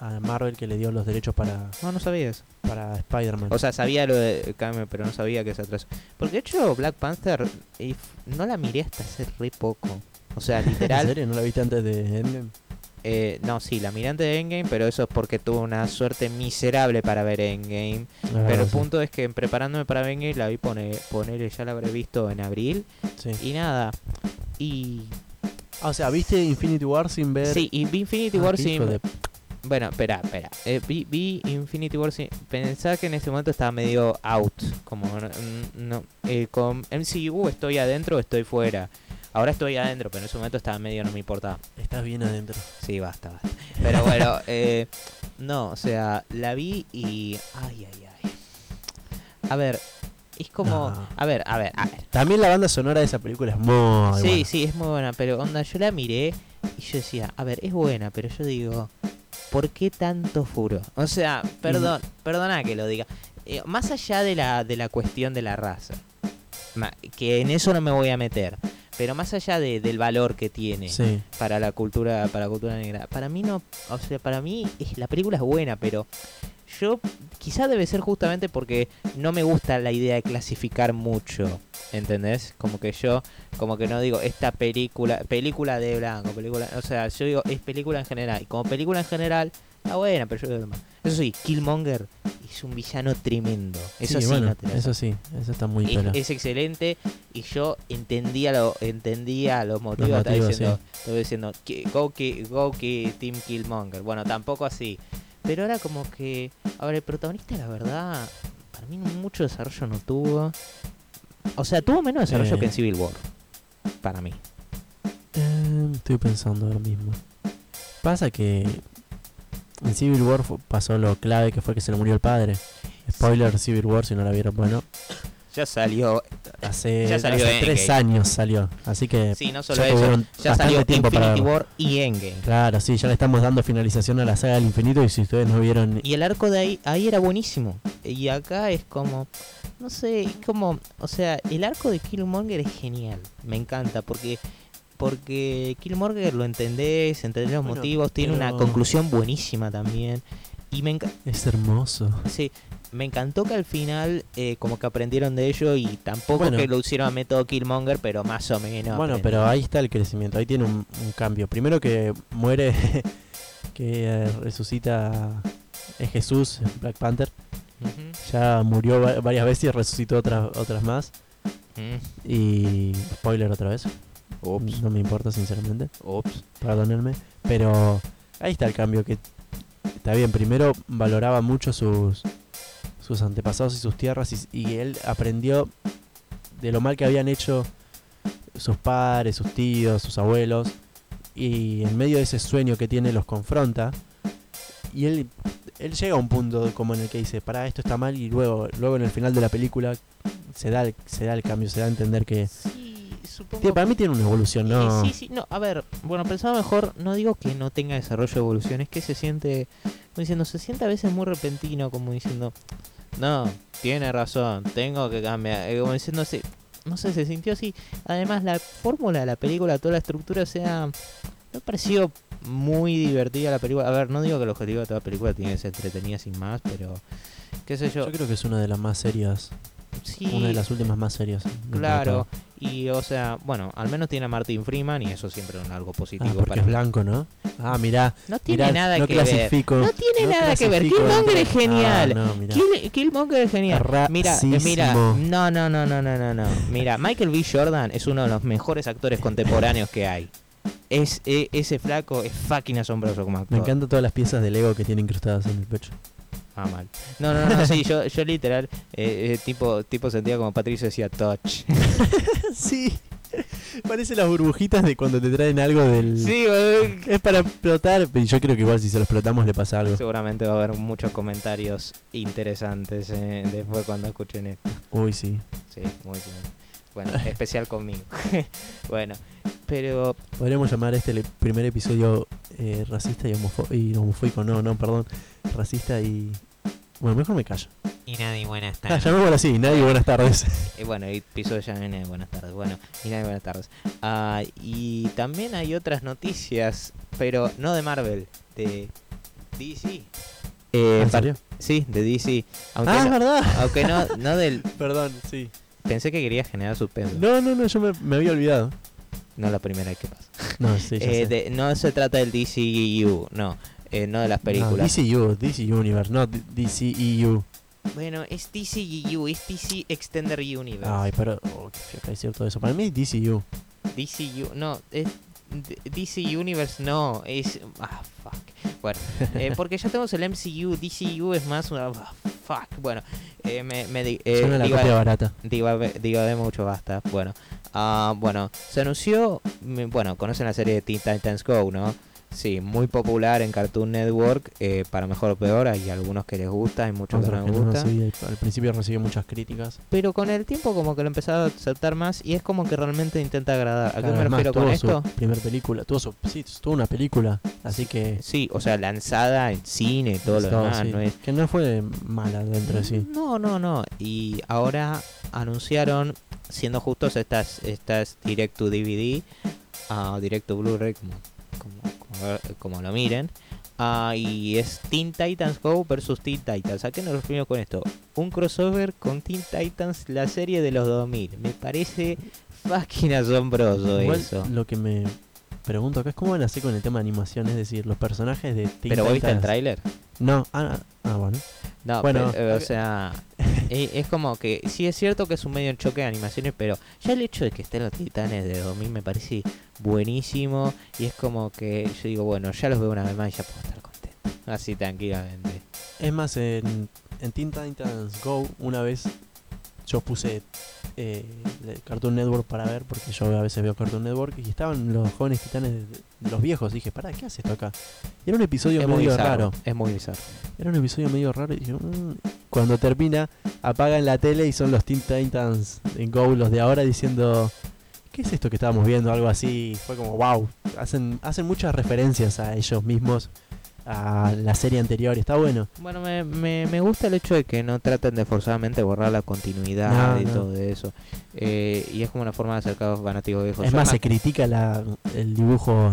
a Marvel que le dio los derechos para, No, no sabía eso. para Spider-Man. O sea, sabía lo de Cambio, pero no sabía que se atrasó. Porque de hecho, Black Panther no la miré hasta hace re poco. O sea, ¿En literal. serio? ¿No la viste antes de Endgame? eh, no, sí, la miré antes de Endgame, pero eso es porque tuve una suerte miserable para ver Endgame. Ah, Pero el sí. punto es que preparándome para Endgame la vi poner, poner ya la habré visto en abril. Sí. Y nada. Y. Ah, o sea, ¿viste Infinity War sin ver? Sí, y vi Infinity Ah, War qué sin. de- Bueno, espera, espera. Eh, vi, vi Infinity War sin... Pensaba que en este momento estaba medio out. Como no... no- eh, con MCU estoy adentro o estoy fuera. Ahora estoy adentro, pero en ese momento estaba medio no me importaba. Estás bien adentro. Sí, basta, basta. Pero bueno, eh, no, o sea, la vi y... Ay, ay, ay. A ver, es como... No. A ver, a ver, a ver. También la banda sonora de esa película es muy Sí, buena. sí, es muy buena, pero onda, yo la miré y yo decía, a ver, es buena, pero yo digo, ¿por qué tanto furo? O sea, perdón, perdona que lo diga. Eh, más allá de la, de la cuestión de la raza, que en eso no me voy a meter, pero más allá de- del valor que tiene Sí. para la cultura, para la cultura negra, para mí no, o sea, para mí la película es buena, pero yo quizá debe ser justamente porque no me gusta la idea de clasificar mucho, ¿entendés? Como que yo, como que no digo esta película, película de blanco, película, o sea, yo digo es película en general, y como película en general, está buena, pero yo digo demás. Eso sí, Killmonger es un villano tremendo, eso sí, bueno, no te lo eso sí, eso está muy es, es excelente y yo entendía lo entendía los motivos, Los estaba motivos, diciendo, estaba diciendo go go Team Killmonger. Bueno tampoco así pero era como que a ver el protagonista la verdad para mí mucho desarrollo no tuvo o sea tuvo menos desarrollo Eh. que en Civil War para mí Eh, estoy pensando ahora mismo. Pasa que en Civil War pasó lo clave que fue que se le murió el padre. Spoiler Civil War si no la vieron, bueno, ya salió hace, Ya salió hace tres años salió, así que sí no solo ya eso tuvieron ya bastante salió tiempo para Infinity verlo. War y Endgame Claro, sí, ya le estamos dando finalización a la saga del infinito y si ustedes no vieron Y el arco de ahí, ahí era buenísimo. Y acá es como, no sé, es como, o sea, el arco de Killmonger es genial. Me encanta porque porque Killmonger lo entendés, entendés los Bueno, motivos, tiene una conclusión buenísima también. Y me, enca- es hermoso. sí, me encantó que al final eh, como que aprendieron de ello y tampoco Bueno. que lo hicieron a método Killmonger, pero más o menos. bueno, aprendieron. pero ahí está el crecimiento, ahí tiene un, un cambio. Primero que muere, que eh, resucita es Jesús, Black Panther. Ya murió va- varias veces y resucitó otras otras más. mm, Y spoiler otra vez. Ups, No me importa sinceramente, ups. perdónenme. Pero ahí está el cambio que está bien. Primero valoraba mucho sus sus antepasados y sus tierras y, él aprendió de lo mal que habían hecho sus padres, sus tíos, sus abuelos. Y en medio de ese sueño que tiene los confronta. Y él, él llega a un punto como en el que dice, para esto está mal y luego, luego en el final de la película se da el, se da el cambio, se da a entender que... supongo Tiene- para mí tiene una evolución, ¿no? Sí, sí, no, a ver, bueno, pensaba mejor, no digo que no tenga desarrollo de evolución, es que se siente, como diciendo, se siente a veces muy repentino, como diciendo, no, tiene razón, tengo que cambiar, eh, como diciendo así, no sé, se sintió así. Además, la fórmula de la película, toda la estructura, o sea, me pareció muy divertida la película. A ver, no digo que el objetivo de toda película tiene que ser entretenida sin más, pero, qué sé yo, Yo creo que es una de las más serias, sí, una de las últimas más serias. claro. Y, o sea, bueno, al menos tiene a Martin Freeman y eso siempre es algo Ah, positivo porque para es blanco, ¿no? Ah, mirá. No tiene mirá, nada no que ver. No tiene nada que ver. Killmonger es genial. Ah, no, mirá. Kill- Killmonger es genial. Mira, eh, mira, no, no, no, no, no, no, no. Mira, Michael B. Jordan es uno de los mejores actores contemporáneos que hay. Es, e- ese flaco es fucking asombroso como actor. Me encantan todas las piezas de Lego que tiene incrustadas en el pecho. Ah, mal. No, no, no, sí, yo, yo literal, eh, eh, tipo, tipo sentía como Patricio decía touch. sí. Parece las burbujitas de cuando te traen algo del. Sí, Es para explotar, pero yo creo que igual si se lo explotamos le pasa algo. seguramente va a haber muchos comentarios interesantes eh, después cuando escuchen esto. Uy, sí. Sí, muy bien. Bueno, especial conmigo. bueno, pero Podríamos llamar este el primer episodio eh, racista y, homofo- y homofóbico. No, no, perdón. Racista y. Bueno, mejor me callo. Y nadie, buenas Ah, llamémoslo así. Nadie, buenas tardes. Y bueno, y episodio ya viene buenas tardes. Bueno, y nadie, buenas tardes. Ah, y también hay otras noticias, pero no de Marvel, de DC. Eh, ¿En serio? Sí, de DC. Aunque, Ah, es no, verdad. aunque no, no del... Perdón, sí. Pensé que quería generar suspenso. No, no, no, yo me, me había olvidado. No la primera vez que pasa. No, sí, ya Eh, sé. de- no se trata del DCU, no. eh, no de las No, películas. DCU, DC Universe, no D- DCEU. Bueno, es DCU, es DC Extender Universe. Ay, pero. Oh, qué decir todo eso. Para mí es DCU. DCU, no, es DC Universe no, es ah fuck. Bueno, eh, porque ya tenemos el MCU, DCU es más una ah, fuck. Bueno, eh, me, me di- eh, la copia barata. diga- divagué mucho, basta. Bueno, ah, bueno, se anunció, mm, bueno, conocen la serie de Teen Titans Go, ¿no? Sí, muy popular en Cartoon Network, eh, para mejor o peor, hay algunos que les gusta, hay muchos que no les no, gusta. al principio recibió muchas críticas. Pero con el tiempo como que lo empezaba a aceptar más y es como que realmente intenta agradar. ¿A qué Claro, me refiero con esto? Primer película. Tuvo su, sí, tuvo una película. Así que. Sí, o sea, lanzada en cine, todo lo demás, sí, no es... Que no fue mala dentro de sí. No, no, no. Y ahora anunciaron, siendo justos, estas, estas Direct to DVD, ah, Direct to Blu-ray, como, como, como, lo miren. ah, y es Teen Titans Go versus Teen Titans. ¿A qué nos referimos con esto? Un crossover con Teen Titans, la serie de los 2000. Me parece fucking asombroso Igual, eso. lo que me pregunto acá es cómo van a hacer con el tema de animación. Es decir, los personajes de Teen ¿Pero vos viste el tráiler? No, ah, ah, bueno. No, Bueno, pero, eh, o sea, eh, es como que sí es cierto que es un medio en choque de animaciones, pero ya el hecho de que estén los titanes de 2000 me parece buenísimo y es como que yo digo, bueno, ya los veo una vez más y ya puedo estar contento. Así tranquilamente. Es más, en, en Teen Titans Go, una vez yo puse eh, Cartoon Network para ver, porque yo a veces veo Cartoon Network, y estaban los jóvenes titanes, de, los viejos. Dije, pará, ¿qué hace esto acá? Y era un episodio Es medio bizarro. raro. Es muy bizarro. Era un episodio medio raro. Y dije, "Mm". cuando termina, apagan la tele y son los Teen Titans en Go, los de ahora, diciendo. ¿Qué es esto que estábamos viendo? Algo así. Fue como, wow. Hacen, hacen muchas referencias a ellos mismos, a la serie anterior. Está bueno. Bueno, me, me, me gusta el hecho de que no traten de forzadamente borrar la continuidad No, y no. todo eso. Eh, y es como una forma de acercar a los fanáticos viejos. Es más, me se critica la, el dibujo.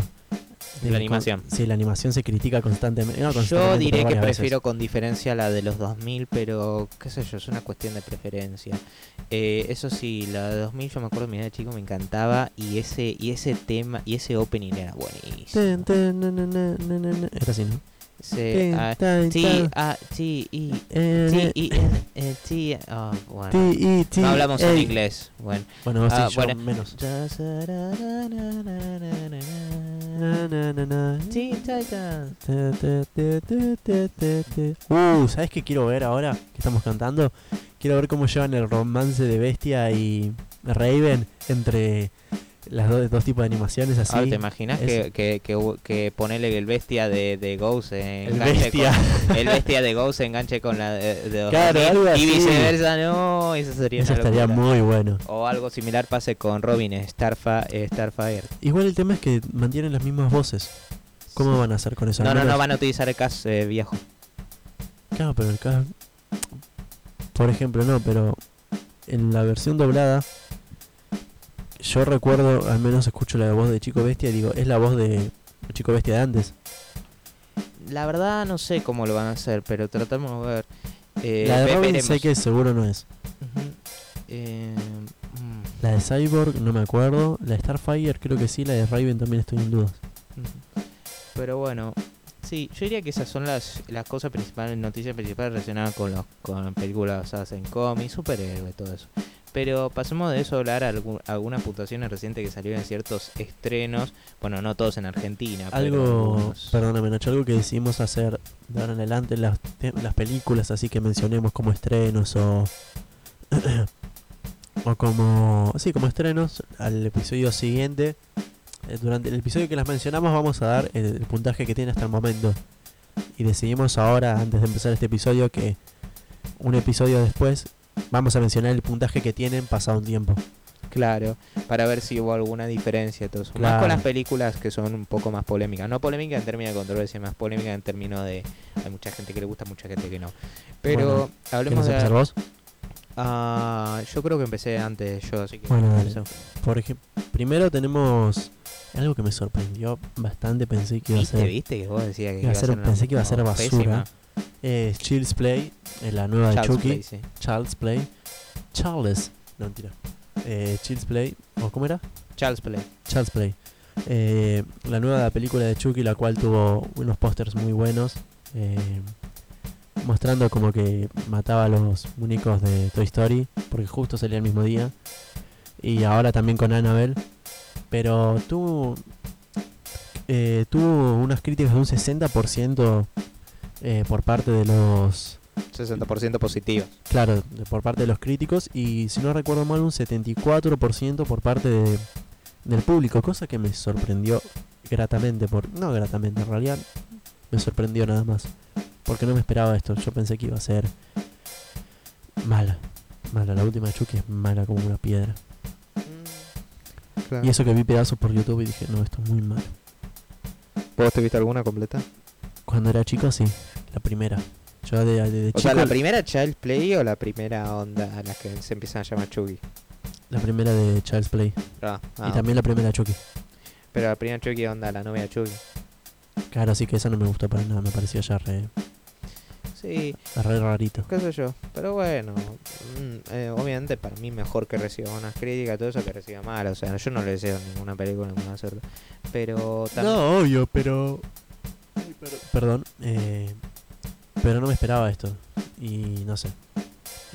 La animación. sí, la animación se critica constantemente. no Yo constantemente, diré pero que varias veces. prefiero con diferencia la de los 2000, pero qué sé yo, es una cuestión de preferencia. Eh, eso sí, la de 2000 yo me acuerdo mi de chico me encantaba y ese y ese tema y ese opening era buenísimo. Ten, ten, na, na, na, na, na, na. Era así, ¿no? Ten, ah, T, A, T, E, eh, T, E, N, eh, T, ah, bueno. T, I, T, No hablamos en A. inglés. Bueno. Bueno, sí, Ah, yo bueno. menos. Uh, ¿sabes qué quiero ver ahora que estamos cantando? Quiero ver cómo llevan el romance de Bestia y Raven entre las dos, dos tipos de animaciones así. Ahora, ¿te imaginas que, que, que, que ponerle el bestia de, de Ghost el Bestia. el bestia de Ghost se enganche con la de, de Claro, 2000 algo y viceversa, no, eso sería Eso estaría muy bueno. O algo similar pase con Robin Starfa, Starfire. Igual el tema es que mantienen las mismas voces. ¿Cómo van a hacer con eso? No, no, no van a utilizar el cast eh, viejo. Claro, pero el ca- Por ejemplo, no, pero en la versión doblada, yo recuerdo, al menos escucho la voz de Chico Bestia y digo, es la voz de Chico Bestia de antes. La verdad no sé cómo lo van a hacer, pero tratamos de ver. Eh, la de Robin sé que seguro no es. Eh, mm, La de Cyborg no me acuerdo. La de Starfire creo que sí. La de Raven también estoy en dudas. Pero bueno, sí, yo diría que esas son las, las cosas principales, noticias principales relacionadas con los con películas basadas en cómics, superhéroes, todo eso. Pero pasemos de eso a hablar a algu- algunas puntuaciones recientes que salieron en ciertos estrenos. Bueno, no todos en Argentina. Algo, perdóname Nacho, algo que decidimos hacer de ahora en adelante las, las películas, así que mencionemos como estrenos o o como, sí, como estrenos al episodio siguiente. Eh, durante el episodio que las mencionamos vamos a dar el, el puntaje que tiene hasta el momento. Y decidimos ahora, antes de empezar este episodio, que un episodio después vamos a mencionar el puntaje que tienen pasado un tiempo. Claro, para ver si hubo alguna diferencia. Eso. Más con las películas que son un poco más polémicas. No polémicas en términos de controversia, más polémicas en términos de. Hay mucha gente que le gusta, mucha gente que no. Pero Bueno, hablemos ¿Quieres de. empezar vos? Ah, yo creo que empecé antes yo, así que. Bueno, dale. Por ejemplo, primero tenemos algo que me sorprendió bastante. Pensé que iba a ¿Viste, ser, viste que vos decías que iba a ser- pensé que iba a ser basura. pésima? Eh, Child's Play, eh, la nueva de Chucky. Play, sí. Child's Play. Charles. No, mentira. Eh, Child's Play. ¿O cómo era? Child's Play. Child's Play. Eh, la nueva película de Chucky, la cual tuvo unos pósters muy buenos. eh, mostrando como que mataba a los muñecos de Toy Story. Porque justo salía el mismo día. Y ahora también con Annabelle. Pero tuvo. eh, tuvo unas críticas de un 60% eh, por parte de los 60% positivos. Claro, por parte de los críticos y si no recuerdo mal un 74% por parte de- del público, cosa que me sorprendió gratamente, por no gratamente, en realidad me sorprendió nada más, porque no me esperaba esto, yo pensé que iba a ser mala, mala, la última de Chucky es mala como una piedra. Y eso que vi pedazos por YouTube y dije, no, esto es muy malo. ¿Vos te viste alguna completa? Cuando era chico, sí, la primera. Yo de, de- de O chico, sea, ¿la primera Child's Play o la primera onda a la que se empiezan a llamar Chucky? la primera de Child's Play Ah, y ah, también la primera Chucky. Pero la primera Chucky onda, la novia Chucky. Claro, sí que esa no me gustó para nada, me pareció ya re, Sí, re rarito. qué sé yo. Pero bueno, mm, eh, obviamente para mí mejor que reciba buenas críticas, todo eso que reciba mal. O sea, yo no le deseo ninguna película ninguna suerte. Pero también... No, obvio, pero. Ay, per- Perdón, eh, pero no me esperaba esto. Y no sé.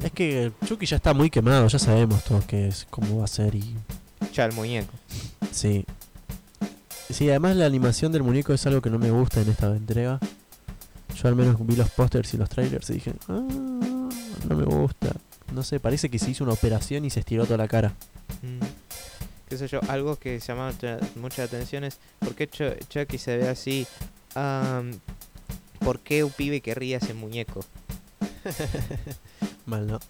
Es que Chucky ya está muy quemado, ya sabemos todos que es cómo va a ser y. Ya el muñeco. Sí. Sí, además la animación del muñeco es algo que no me gusta en esta entrega. Yo al menos vi los pósters y los trailers y dije, ah, no me gusta. No sé, parece que se hizo una operación y se estiró toda la cara. Mm, qué sé yo, algo que llama mucha, atención es por qué Chu- Chucky se ve así. Am, ¿Por qué un pibe querría ese muñeco? Mal, ¿no?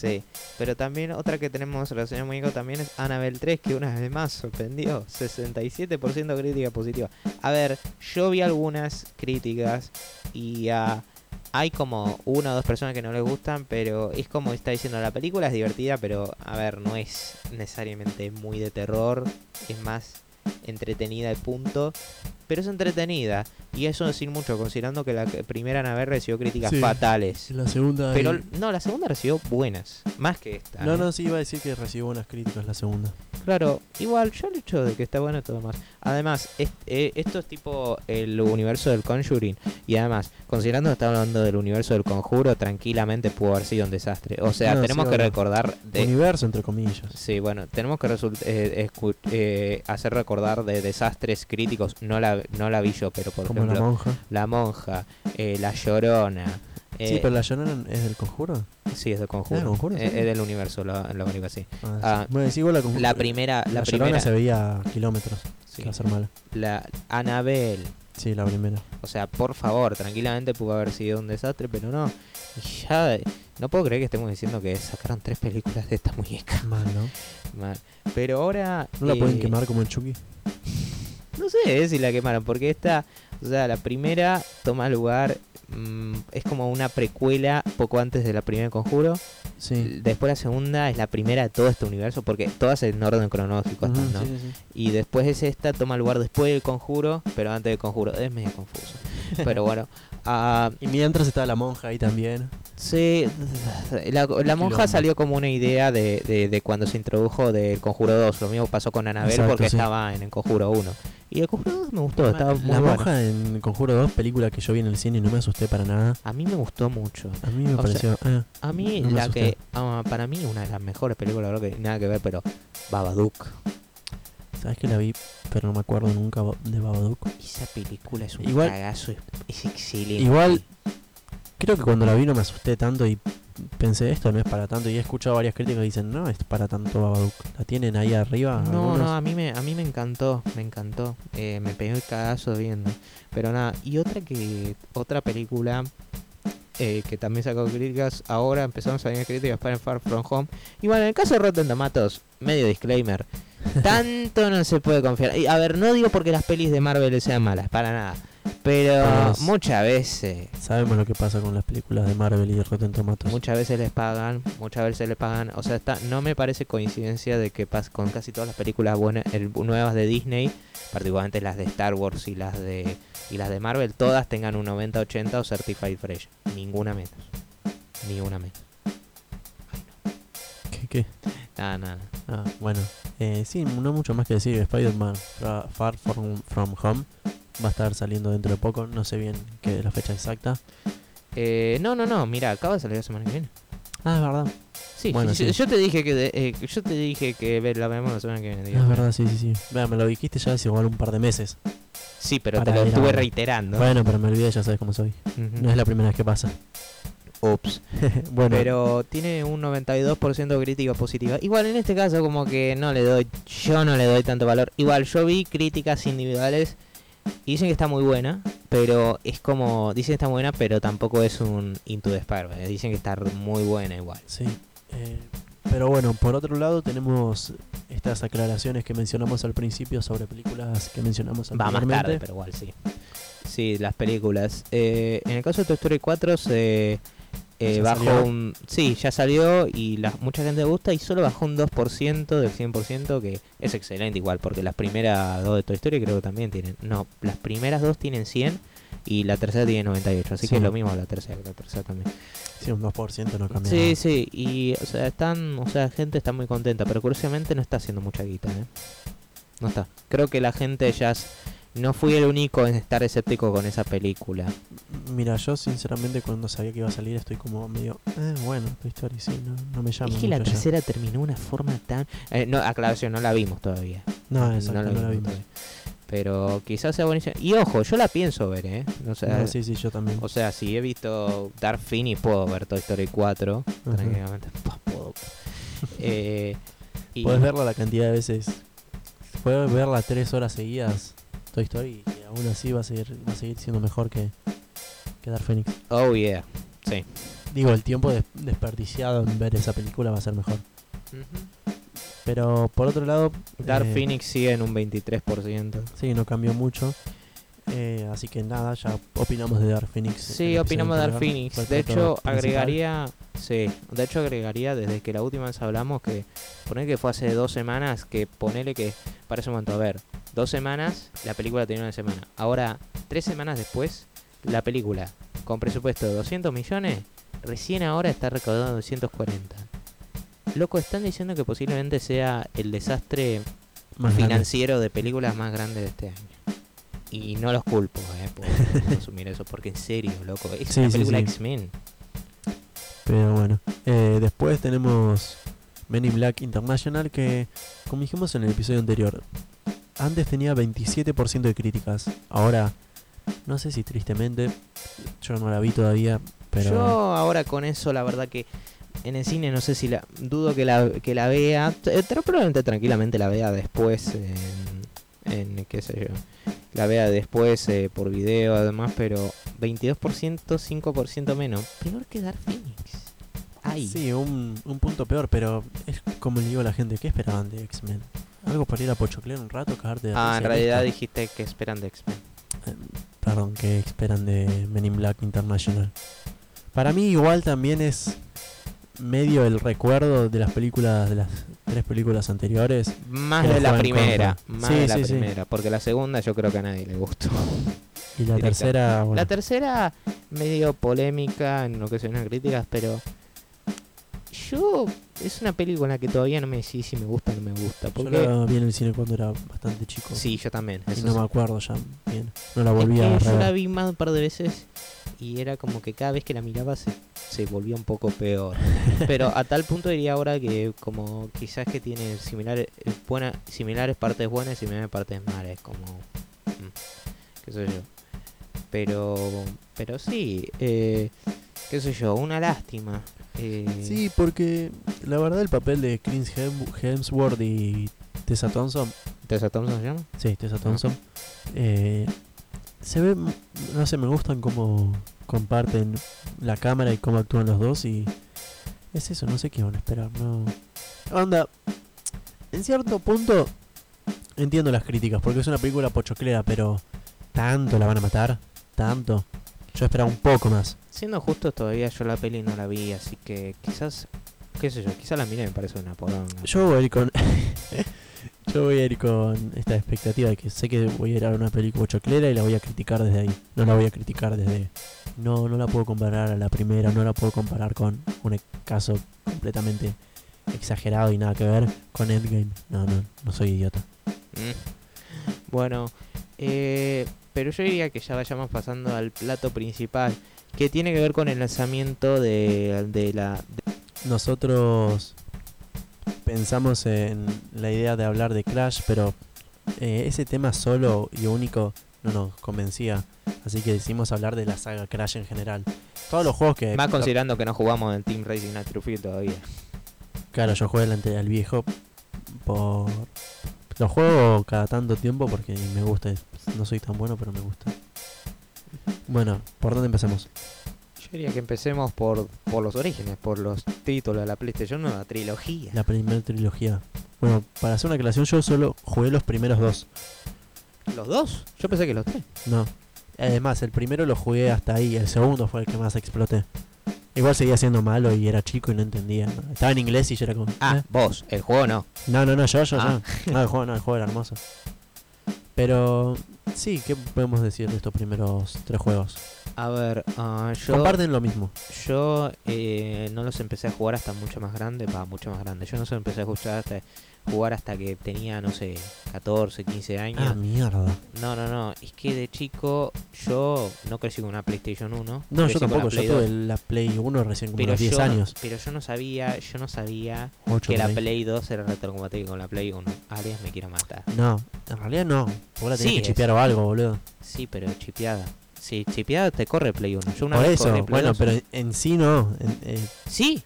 Sí, pero también otra que tenemos relacionada al muñeco también es Annabelle 3, que una vez más sorprendió. 67% crítica positiva. A ver, yo vi algunas críticas y ah, hay como una o dos personas que no les gustan, pero es como está diciendo, la película es divertida, pero a ver, no es necesariamente muy de terror, es más entretenida y punto. Pero es entretenida, y eso decir mucho, considerando que la primera Annabelle recibió críticas Sí. fatales. La segunda. Pero y- no, la segunda recibió buenas, más que esta. No, ¿eh? no, sí iba a decir que recibió buenas críticas la segunda. Claro, igual, yo el hecho de que está bueno todo más. Además, es- eh, esto es tipo el universo del Conjuring. Y además, considerando que está hablando del universo del conjuro, tranquilamente pudo haber sido un desastre. O sea, No, tenemos sí, que recordar de. Universo, entre comillas. Sí, bueno, tenemos que eh, eh, hacer recordar de desastres críticos. No la, no la vi yo, pero por Como ejemplo, la monja. La Monja, eh, La Llorona. sí, eh, pero la Llorona es del conjuro. sí, es del conjuro. del Conjuro, sí. es del universo, lo, lo único así. Ah, Ah, sí. Bueno, sí, igual la. La primera, la, La, primera, Llorona se veía a kilómetros. sí, Que va a ser mala. la Annabelle. Sí, la primera. O sea, por favor, tranquilamente pudo haber sido un desastre, pero no. Ya, no puedo creer que estemos diciendo que sacaron tres películas de esta muñeca. Mal, ¿no? Mal. Pero ahora. ¿No la pueden eh, quemar como el Chucky? No sé eh, si la quemaron, porque esta. O sea, la primera toma lugar. mm, es como una precuela poco antes de la primera conjuro. Sí. Después la segunda es la primera de todo este universo, porque todas en orden cronológico están, ¿no? sí, sí, sí. Y después es esta, toma lugar después del conjuro, pero antes del conjuro. Es medio confuso. Pero bueno. Ah, Y mientras estaba la monja ahí también. sí, la, la monja salió como una idea de, de- de cuando se introdujo del conjuro 2. Lo mismo pasó con Anabel Exacto, porque sí. estaba en el conjuro 1. Y el conjuro 2 me gustó, estaba muy la bueno. monja en Conjuro 2, película que yo vi en el cine y no me asusté para nada. A mí me gustó mucho. A mí me O pareció. ah, A mí, No la que. ah, para mí, una de las mexores películas, creo que nada que ver, pero. Babadook. ¿Sabes que la vi? Pero no me acuerdo nunca de Babadook. Esa película es un Igual- cagazo, es, es excelente. Igual, creo que cuando la vi no me asusté tanto y pensé esto no es para tanto y he escuchado varias críticas que dicen no es para tanto Babadook. ¿La tienen ahí arriba? No, algunos? no, a mí me, a mí me encantó, me encantó. Eh, me pegué el cagazo viendo. Pero nada, y otra que, otra película eh, que también sacó críticas, ahora empezamos a venir críticas para Far From Home. Y bueno, en el caso de Rotten Tomatoes, medio disclaimer, tanto no se puede confiar. Y a ver, no digo porque las pelis de Marvel sean malas, para nada. Pero Pues- muchas veces, Sabemos lo que pasa con las películas de Marvel y de Rotten Tomatoes. muchas veces les pagan, muchas veces les pagan. O sea, está, no me parece coincidencia de que pas, con casi todas las películas buenas, el- nuevas de Disney, particularmente las de Star Wars y las de y las de Marvel, todas tengan un 90-80 o Certified Fresh. Ninguna menos. Ni una menos. ¿Qué? Nada, nada. Ah, bueno. Eh, sí, no mucho más que decir. Spider-Man Far From, From Home va a estar saliendo dentro de poco. No sé bien qué es la fecha exacta. Eh, no, no, no, mira, acaba de salir la semana que viene. Ah, es verdad. Sí, Bueno, sí, sí. Yo te dije que de- eh, yo te dije que la vemos la semana que viene. digo. Es verdad, sí, sí, sí. Vea, me lo dijiste ya hace igual un par de meses. Sí, pero Para te lo estuve reiterando. Bueno, pero me olvidé, ya sabes cómo soy. Ujú. No es la primera vez que pasa. Ups. bueno, Pero tiene un 92% de crítica positiva. Igual en este caso como que no le doy, yo no le doy tanto valor. Igual yo vi críticas individuales y dicen que está muy buena, pero es como, dicen que está buena, pero tampoco es un Into the Spider-Man. Dicen que está muy buena igual. sí. Eh, pero bueno, por otro lado tenemos estas aclaraciones que mencionamos al principio sobre películas que mencionamos Va más tarde, pero igual sí. Sí, las películas. Eh, en el caso de Toy Story 4 se eh, ¿Ya bajó salió? un... Sí, ya salió y la, mucha gente gusta y solo bajó un 2% del 100% que es excelente igual, porque las primeras dos de Toy Story creo que también tienen... No, las primeras dos tienen 100 y la tercera tiene 98, así Sí. que es lo mismo la tercera, la tercera también. Sí, un 2% no cambia Sí, nada. sí, y o sea, están, o sea, gente está muy contenta, pero curiosamente no está haciendo mucha guita, ¿eh? No está. Creo que la gente ya no fui el único en estar escéptico con esa película. Mira, yo sinceramente cuando sabía que iba a salir estoy como medio, eh, bueno, Toy Story sí, no, no me llama es que la mucho ya. tercera terminó de una forma tan eh, no, aclaración, no la vimos todavía. No, exacto, no la vimos. todavía. Pero quizás sea buenísima. Y ojo, yo la pienso ver, ¿eh? O sea, No, sí, sí, yo también. o sea, si he visto Dark Phoenix puedo ver Toy Story 4 Ajá. tranquilamente. Puedo. Eh, y- Puedes verla la cantidad de veces. Puedes verla tres horas seguidas, Toy Story, y aún así va a seguir, va a seguir siendo mejor que, que Dark Phoenix. Oh, yeah. Sí. Digo, el tiempo des- desperdiciado en ver esa película va a ser mejor. Pero por otro lado, Dark eh, Phoenix sigue en un 23%. sí, no cambió mucho. Eh, así que nada, ya opinamos de Dark Phoenix. Sí, opinamos de Dark. Phoenix. De hecho, principal. agregaría. Sí, de hecho, agregaría desde que la última vez hablamos que. Poner que fue hace dos semanas. Que ponele que. Parece un montón. A ver, dos semanas, la película tenía una semana. Ahora, tres semanas después, la película, con presupuesto de 200 millones, recién ahora está recaudando 240. Loco, están diciendo que posiblemente sea el desastre Más grande. financiero de películas más grande de este año. Y no los culpo, eh, por consumir eso, porque en serio, loco, es Sí, una sí, película sí. X-Men. Pero bueno, eh, después tenemos Men in Black International que, como dijimos en el episodio anterior, antes tenía 27% de críticas. Ahora, no sé si tristemente, yo no la vi todavía, pero... Yo ahora con eso, la verdad que en el cine no sé si la... Dudo que la, que la vea, eh, pero probablemente tranquilamente la vea después en, en qué sé yo. La vea después eh, por video además, pero 22%, 5% menos. Peor que Dark Phoenix. Ay. Sí, un, un punto peor, pero es como le digo a la gente, ¿qué esperaban de X-Men? Algo para ir a pochoclear un rato, cagarte de Ah, en realidad dijiste que esperan de X-Men. Eh, Perdón, ¿qué esperan de Men in Black International? Para mí igual también es medio el recuerdo de las películas, de las tres películas anteriores. Más Que de la primera, más Sí, de la sí, sí. primera, porque la segunda yo creo que a nadie le gustó. Y la Directa. tercera, bueno, La tercera, medio polémica en lo que son las críticas, pero yo es una película en la que todavía no me decís si me gusta o no me gusta. yo Porque la vi en el cine cuando era bastante chico. sí, yo también. Y no sí. me acuerdo ya bien. No la Es volví a que yo la vi más un par de veces y era como que cada vez que la miraba se, se volvía un poco peor. Pero a tal punto diría ahora que como quizás que tiene similares, eh, buena, similares partes buenas y similares partes malas, como mm, qué sé yo. Pero pero sí, eh, qué sé yo, una lástima. Eh, Sí, porque la verdad el papel de Chris Hem- Hemsworth y Tessa Thompson, ¿Tessa Thompson se llama? sí, Tessa Thompson, eh, se ve, no sé, me gustan cómo comparten la cámara y cómo actúan los dos y es eso, no sé qué van a esperar, no. Onda, en cierto punto entiendo las críticas porque es una película pochoclera, pero tanto la van a matar, tanto. Yo esperaba un poco más. Siendo justo, todavía yo la peli no la vi, así que quizás, qué sé yo, quizás la mire y me parece una poronga. Yo voy a ir con. Yo voy a ir con esta expectativa de que sé que voy a ir a una película choclera y la voy a criticar desde ahí. No la voy a criticar desde. No, no la puedo comparar a la primera, no la puedo comparar con un caso completamente exagerado y nada que ver con Endgame. No, no, no soy idiota. Mm. Bueno, eh, pero yo diría que ya vayamos pasando al plato principal, que tiene que ver con el lanzamiento de, de la... de- Nosotros pensamos en la idea de hablar de Crash, pero eh, ese tema solo y único no nos convencía. Así que decidimos hablar de la saga Crash en general. Todos los juegos que... más considerando que no jugamos en Team Racing Field todavía. Claro, yo juego delante del viejo por... Lo juego cada tanto tiempo porque me gusta. No soy tan bueno, pero me gusta. Bueno, ¿por dónde empezamos? Yo diría que empecemos por, por los orígenes, por los títulos de la PlayStation, una trilogía. La primera trilogía. Bueno, para hacer una aclaración, yo solo jugué los primeros dos. ¿Los dos? Yo pensé que los tres. No. Además, el primero lo jugué hasta ahí, el segundo fue el que más exploté. Igual seguía siendo malo y era chico y no entendía. ¿no? Estaba en inglés y yo era como... Ah, ¿eh? vos, el juego no. No, no, no, yo, yo, Ah. yo. No, el juego, no, el juego era hermoso. Pero sí, ¿qué podemos decir de estos primeros tres juegos? A ver, ah, yo... Comparten lo mismo. Yo eh, no los empecé a jugar hasta mucho más grande, va, mucho más grande. Yo no los empecé a jugar hasta, jugar hasta que tenía, no sé, 14, 15 años. Ah, mierda. no, no, no. Es que de chico yo no crecí con una PlayStation 1. No, yo con tampoco, yo tuve 2, la Play 1 recién los 10 yo años. pero yo no sabía, yo no sabía 8 que la Play 2 era retrocompatible con la Play 1. Alias me quiero matar. No, en realidad no. Vos la tenés Sí, que chipear o algo, boludo. Sí, pero chipeada. Sí, chipeada te corre Play 1. Yo una Por vez eso, Play bueno, 2. pero en sí no. En- eh, Sí,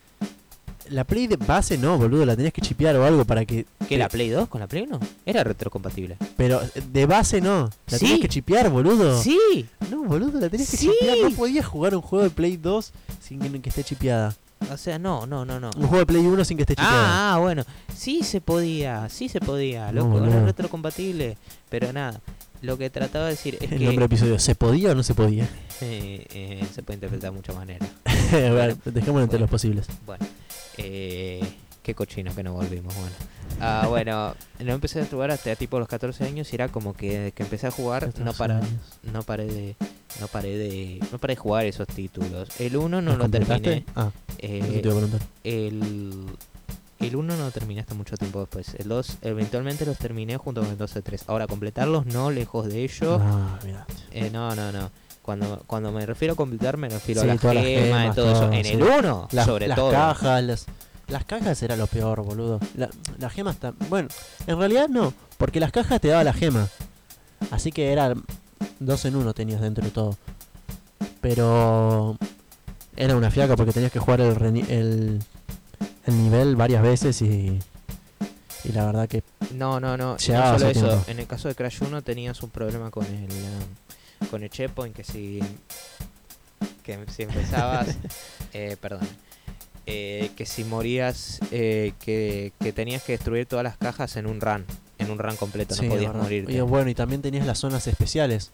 la Play de base no, boludo. La tenías que chipear o algo para que. que la Play 2 con la Play 1 era retrocompatible. Pero de base no. La Sí. tenías que chipear, boludo. Sí, No, boludo, la tenías que chipear. No podías jugar un juego de Play 2 sin que, que esté chipeada. o sea, no, no, no, no. Un juego de Play 1 sin que esté chipeada. Ah, bueno. Sí se podía, sí se podía. No, Loco, era boludo. retrocompatible. Pero nada, lo que trataba de decir es El que nombre del episodio. ¿Se podía o no se podía? eh, eh, se puede interpretar de muchas maneras. bueno, dejémoslo entre bueno. los posibles. Bueno, eh, qué cochino que no volvimos. Bueno, ah, bueno, no empecé a jugar hasta tipo los 14 años y era como que, que empecé a jugar, no para, no paré de, no paré de, no paré de jugar esos títulos. El 1 no ¿Los lo terminé. Ah, eh, el el 1 no terminé hasta mucho tiempo después. El 2 eventualmente los terminé junto con el 2 y el 3. Ahora completarlos no lejos de ello. Ah. Eh, no, no, no. Cuando, cuando me refiero a completar me refiero Sí, a las las gemas gemas, y todo eso. En el 1, Las, sobre las todo. cajas, las, las cajas era lo peor, boludo. La, las gemas tam- Bueno, en realidad no, porque las cajas te daba la gema. Así que era dos en uno tenías dentro de todo. Pero era una fiaca porque tenías que jugar el, el, el nivel varias veces y, y la verdad que No, no, no. no solo eso. tiempo. En el caso de Crash 1 tenías un problema con el um, con el checkpoint que si que si empezabas eh, perdón eh, que si morías eh, que, que tenías que destruir todas las cajas en un run en un run completo sí, no podías Y bueno, y también tenías las zonas especiales.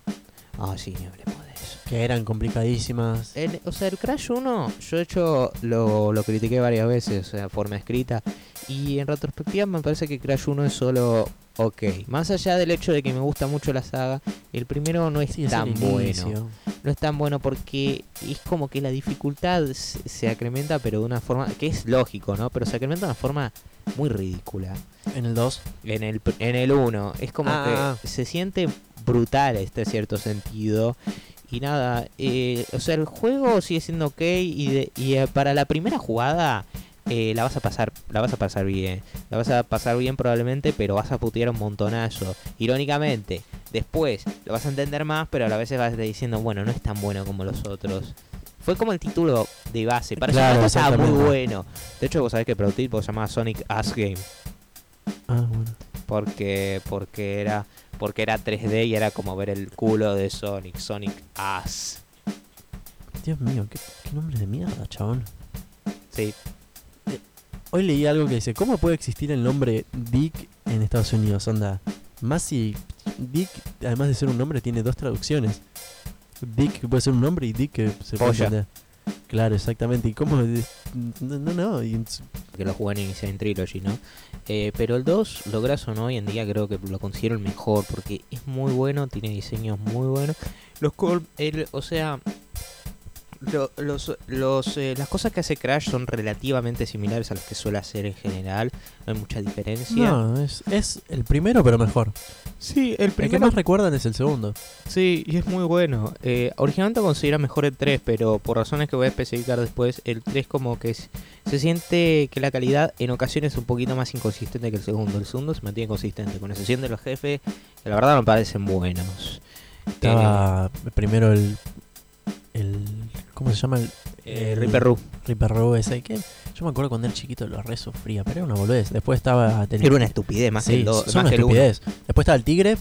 Ah sí ni hablemos de que eran complicadísimas. El- o sea, el Crash 1, yo de hecho lo, lo critiqué varias veces, o sea, forma escrita. Y en retrospectiva me parece que Crash 1 es solo ok. Más allá del hecho de que me gusta mucho la saga, el primero no es Sí, es tan el bueno. No es tan bueno porque es como que la dificultad se, se acrementa, pero de una forma que es lógico, ¿no? Pero se acrementa de una forma muy ridícula. En el 2. En el, en el 1 es como Ah, que se siente brutal este cierto sentido. Y nada, eh, o sea, el juego sigue siendo ok y, de- y eh, para la primera jugada eh, la vas a pasar, la vas a pasar bien, la vas a pasar bien probablemente, pero vas a putear un montonazo. Irónicamente, después lo vas a entender más, pero a vez vas diciendo, bueno, no es tan bueno como los otros. Fue como el título de base. Para Claro, estaba muy bueno. De hecho, vos sabés que el prototipo se llamaba Sonic Ass Game. Ah, bueno. Porque, porque era porque era 3D y era como ver el culo de Sonic, Sonic Ass. Dios mío, qué, qué nombre de mierda, chabón. Sí, Hoy leí algo que dice, ¿cómo puede existir el nombre Dick en Estados Unidos? Onda, más si Dick, además de ser un nombre, tiene dos traducciones. Dick que puede ser un nombre y Dick que se puede entender. Claro, exactamente. ¿Y cómo? No, no, que lo jugué en Insane Trilogy, ¿no? Eh, pero el 2, logras o no, hoy en día creo que lo considero el mejor porque es muy bueno, tiene diseños muy buenos. Los col- el- o sea, lo- los, los, eh, las cosas que hace Crash son relativamente similares a las que suele hacer en general, no hay mucha diferencia. No, es, es el primero, pero mejor. Sí, el El que primero más recuerdan es el segundo. Sí, y es muy bueno. Eh, originalmente considera mejor el 3, pero por razones que voy a especificar después, el 3 como que es- se siente que la calidad en ocasiones es un poquito más inconsistente que el segundo. El segundo se mantiene consistente, con excepción de los jefes, que la verdad me parecen buenos. Estaba primero el, el. ¿Cómo se llama? El, Eh. Reaper Row ese. Que yo me acuerdo cuando era chiquito lo re sufría, pero era una boludez. Después estaba. tenía- Era una estupidez más Sí, que el 2. son Más una que el uno. estupidez. Después estaba el tigre.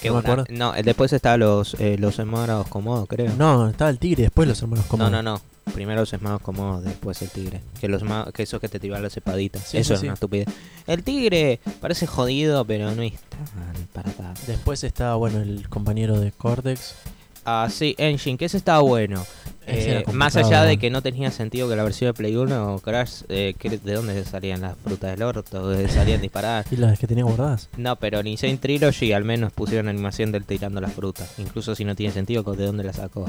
Que no me acuerdo. no, después está los, eh, los hermanos cómodos, creo. No, estaba el tigre y después los hermanos no, Comodo. no, no. Primero los hermanos cómodos, después el tigre. Que los que esos que te tiraban las espaditas. Sí, Eso sí, es sí. una estupidez. El tigre parece jodido, pero no es tan para. Después estaba, bueno, el compañero de Cortex. Ah, sí, Engine, que ese estaba bueno. Eh, más allá de que no tenía sentido que la versión de Play 1 Crash, eh, ¿de dónde salían las frutas del orto? ¿De salían disparadas? Y las que tenía guardadas. No, pero en Insane Trilogy al menos pusieron animación del tirando las frutas. Incluso si no tiene sentido, ¿de dónde la sacó?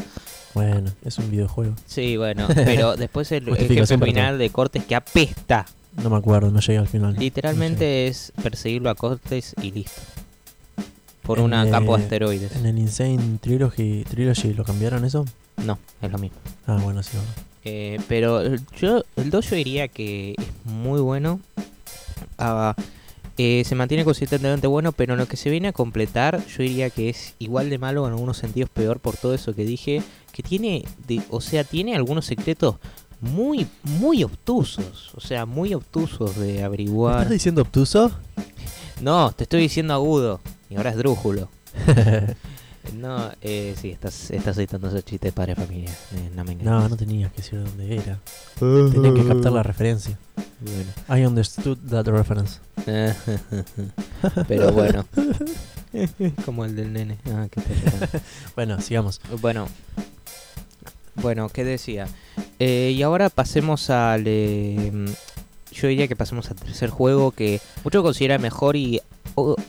Bueno, es un videojuego. Sí, bueno, pero después el, el jefe final de Cortes que apesta. No me acuerdo, no llegué al final. Literalmente es perseguirlo a Cortes y listo. Por En, una campo de asteroides. En el Insane Trilogy, Trilogy lo cambiaron eso. No, es lo mismo. Ah, bueno, sí. bueno. Eh, pero yo, el 2 yo diría que es muy bueno. Ah, eh, se mantiene consistentemente bueno, pero en lo que se viene a completar, yo diría que es igual de malo, en algunos sentidos peor por todo eso que dije. Que tiene, de- o sea, tiene algunos secretos muy, muy obtusos. O sea, muy obtusos de ¿Me averiguar. ¿Estás diciendo obtuso? No, te estoy diciendo agudo. Y ahora es drújulo. No, eh, sí, estás, estás citando esos chistes de padre familia. Eh, no me no, no tenías que decir de dónde era. Tenía que captar la referencia. Bueno. I understood that reference. Pero bueno. Como el del nene. Ah, qué. Bueno, sigamos. bueno. Bueno, ¿qué decía? Eh, y ahora pasemos al... eh, yo diría que pasemos al tercer juego que mucho considera mejor y...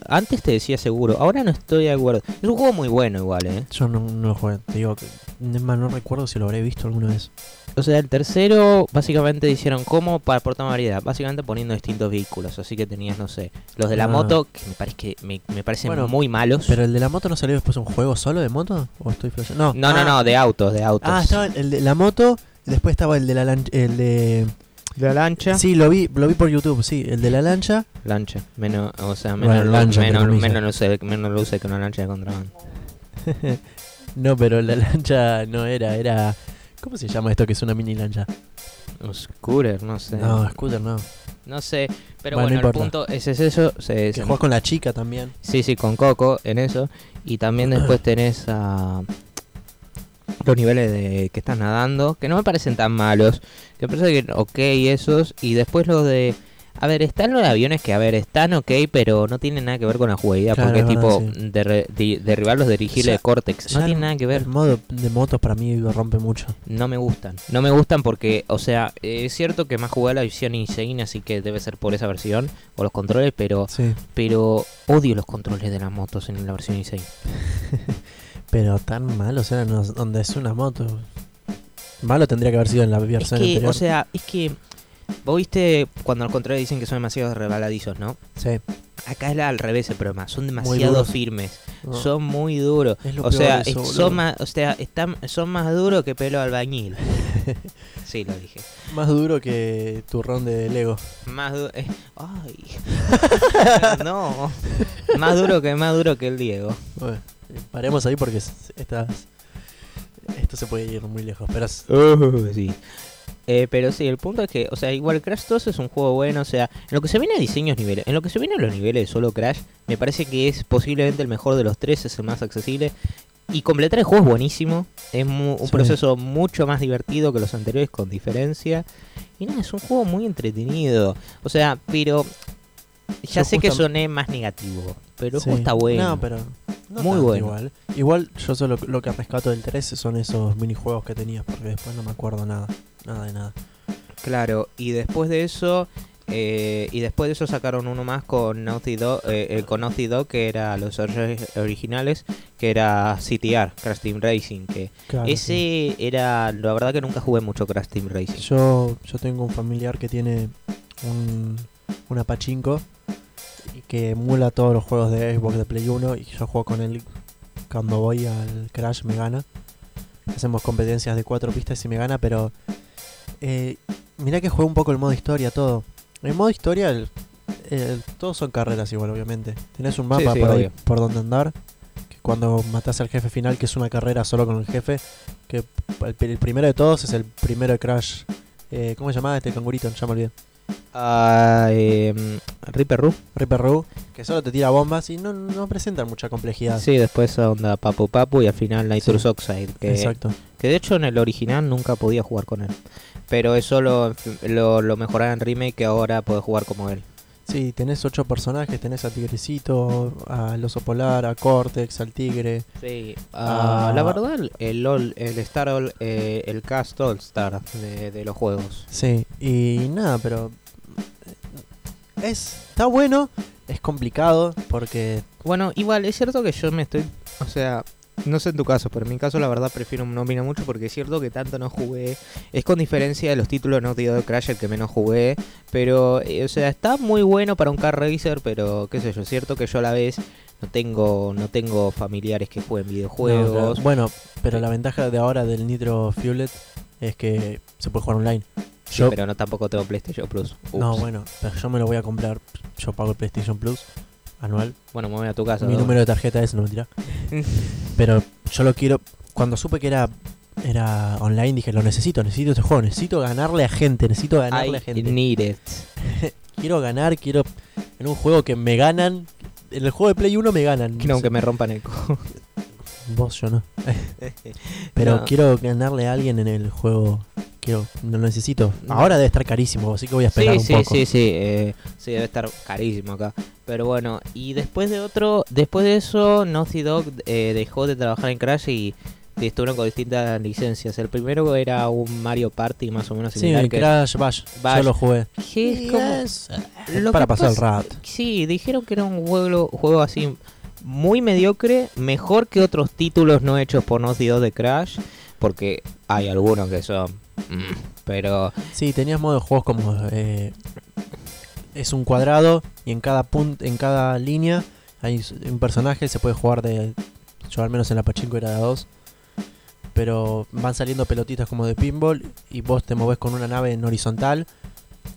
antes te decía seguro, ahora no estoy de acuerdo. Es un juego muy bueno igual, ¿eh? Yo no, no lo jugué. Te digo que. Más, no recuerdo si lo habré visto alguna vez. O sea, el tercero básicamente hicieron como para aportar variedad, básicamente poniendo distintos vehículos, así que tenías, no sé, los de la Ah. moto, que me parece que me, me parecen Bueno, muy malos. ¿Pero el de la moto no salió después un juego solo de moto? ¿O estoy flasheando? No, no, Ah, no, de autos, de autos. Ah, estaba el de la moto. Después estaba el de la lancha. El de. De la lancha. Sí, lo vi, lo vi por YouTube, sí. El de la lancha. Lancha, menos, o sea, Bueno, menos, lancha, entre menos, comillas. menos, luce, menos luce que una lancha de contrabando. No, pero la lancha no era, era. ¿Cómo se llama esto que es una mini lancha? Un scooter, no sé. No, scooter no. No sé, pero Bueno, bueno, no el importa. punto ese es eso. Se, Que se- juegas con la chica también. Sí, sí, con Coco en eso. Y también después tenés a los niveles de que estás nadando, que no me parecen tan malos. Que me parece que ok esos. Y después lo de... A ver, están los de aviones que, a ver, están ok, pero no tienen nada que ver con la jugabilidad. Claro, porque es tipo sí. derribar los dirigibles O sea, de Cortex. No tiene nada que ver. El modo de motos para mí rompe mucho. No me gustan. No me gustan porque, o sea, eh, es cierto que más jugué la visión insane, así que debe ser por esa versión o los controles, pero Sí. pero odio los controles de las motos en la versión insane. Pero tan malos eran los- donde es una moto. Malo tendría que haber sido en la Es versión que, anterior. o sea, es que vos viste cuando los controles dicen que son demasiado rebaladizos, ¿no? sí. Acá es la- al revés el problema, son demasiado firmes, No. son muy duros. Es O sea, eso, es- son más, o sea, están, son más duros que pelo albañil. sí, lo dije. Más duro que turrón de Lego. Más duro. ay. no. Más duro que más duro que el Diego. Bueno, eh, paremos ahí porque estas, esto se puede ir muy lejos. Pero Uh, sí. Eh, pero sí, el punto es que, o sea, igual Crash 2 es un juego bueno, o sea, en lo que se viene a diseños niveles, en lo que se viene a los niveles de solo Crash, me parece que es posiblemente el mejor de los tres, es el más accesible. Y completar el juego es buenísimo, es mu- un Sí. proceso mucho más divertido que los anteriores con diferencia. Y nada, es un juego muy entretenido. O sea, pero ya sé que soné más negativo, pero Sí. está bueno. No, pero. no Muy bueno. Igual. igual yo solo lo que rescato del 3 son esos minijuegos que tenías, porque después no me acuerdo nada. Nada de nada. Claro, y después de eso, eh, y después de eso sacaron uno más con Naughty Dog, eh, eh, con Naughty Dog que era los ori- originales, que era CTR, Crash Team Racing, que Claro, ese sí. era, la verdad que nunca jugué mucho Crash Team Racing. Yo, yo tengo un familiar que tiene un, una pachinko que emula todos los juegos de Xbox de Play 1 y yo juego con él cuando voy al Crash me gana. Hacemos competencias de cuatro pistas y me gana, pero eh, mirá que juego un poco el modo historia, todo. El modo historia, el- el- todos son carreras igual, obviamente. Tenés un mapa sí, por ahí obvio. por donde andar. Que cuando matás al jefe final, que es una carrera solo con el jefe. Que el, el primero de todos es el primero de Crash. Eh, ¿Cómo se llamaba este cangurito? Ya me olvidé. Ah, em, Reaper Roo. Reaper Roo, que solo te tira bombas y no, no presentan mucha complejidad. Sí, después onda Papu Papu y al final Nitrous Sí. Oxide. Que, Exacto. que de hecho en el original nunca podía jugar con él. Pero eso lo, lo, lo mejoraron en remake que ahora puedes jugar como él. Sí, tenés ocho personajes, tenés a Tigrecito, al oso polar, a Cortex, al tigre. Sí, ah, la verdad, el, All- el Star All, eh, el cast All Star de, de los juegos. Sí, y nada, pero eh, es está bueno, es complicado porque Bueno, igual, es cierto que yo me estoy. O sea, no sé en tu caso, pero en mi caso, la verdad, prefiero no opinar mucho porque es cierto que tanto no jugué. Es con diferencia de los títulos no Naughty Dog Crash el que menos jugué. Pero, eh, o sea, está muy bueno para un car racer, pero qué sé yo, es cierto que yo a la vez. No tengo, no tengo familiares que jueguen no, videojuegos. claro. bueno, pero la ventaja de ahora del Nitro Fuelet es que se puede jugar online. Sí, Yo, pero no tampoco tengo PlayStation Plus. no, bueno, pero yo me lo voy a comprar, yo pago el PlayStation Plus anual. Bueno, me voy a tu casa. Mi ¿no? número de tarjeta es, no mentira. Pero yo lo quiero. Cuando supe que era era online, dije, lo necesito, necesito este juego, necesito ganarle a gente, necesito ganarle a gente. need it. Quiero ganar, quiero. En un juego que me ganan. En el juego de Play 1 me ganan. No, que me rompan el co. Vos, yo no. Pero No. quiero ganarle a alguien en el juego. Quiero, no lo necesito. Ahora debe estar carísimo, así que voy a Sí, esperar un sí, poco. sí, sí, eh, sí, debe estar carísimo acá. Pero bueno, y después de otro, después de eso, Naughty Dog eh, dejó de trabajar en Crash y, estuvieron con distintas licencias. El primero era un Mario Party más o menos Sí, similar. que, Crash Bash. Bash. Yo lo jugué. que es como- lo para que pasar el rato. Sí, dijeron que era un juego, juego así muy mediocre, mejor que otros títulos no hechos por Naughty Dog de Crash, porque hay algunos que son... mm, pero Sí, tenías modo de juegos como eh, es un cuadrado y en cada punto, en cada línea hay un personaje, se puede jugar de yo al menos en la Pachinko era de a dos. Pero van saliendo pelotitas como de pinball y vos te movés con una nave en horizontal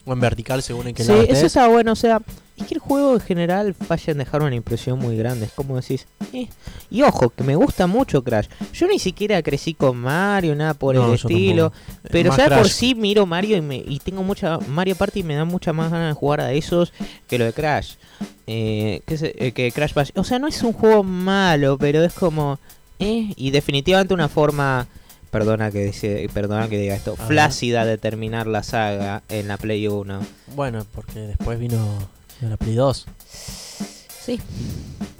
o en vertical según en qué Sí, lado eso está bueno, o sea, es que el juego en general falla en dejar una impresión muy grande, es como decís, eh. y ojo, que me gusta mucho Crash, yo ni siquiera crecí con Mario, nada por No, el estilo, tampoco. Pero más ya por sí miro Mario y, me, y tengo mucha, Mario Party me da mucha más ganas de jugar a esos que lo de Crash, eh, que, se- eh, que Crash Bash, o sea, no es un juego malo, pero es como, eh, y definitivamente una forma... Perdona que, dice- perdona que diga esto. Flácida de terminar la saga en la Play 1. Bueno, porque después vino vino la Play 2. Sí,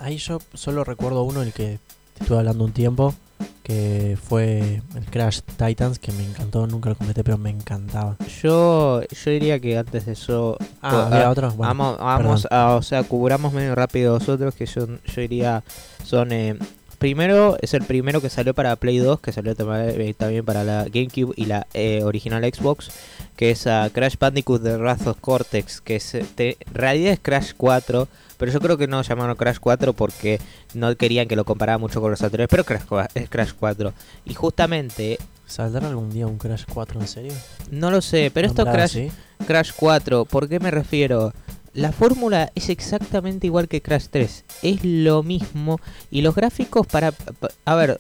Ahí yo solo recuerdo uno el que estuve hablando un tiempo, que fue el Crash Titans, que me encantó, nunca lo completé, pero me encantaba. Yo, yo diría que antes de eso. Ah, había ah, otro. Bueno, vamos, vamos a, o sea, cubramos medio rápido nosotros, que yo, yo diría, son, eh, primero, es el primero que salió para Play 2, que salió eh, también para la GameCube y la eh, original Xbox, que es ah, Crash Bandicoot de of Cortex, que es, te- en realidad es Crash 4, pero yo creo que no llamaron Crash 4 porque no querían que lo comparara mucho con los anteriores, pero Crash, es Crash 4. Y justamente, ¿Saldrá algún día un Crash 4 en serio? no lo sé, pero esto Crash, así. Crash 4, ¿por qué me refiero? La fórmula es exactamente igual que Crash 3, es lo mismo y los gráficos para... pa- a ver,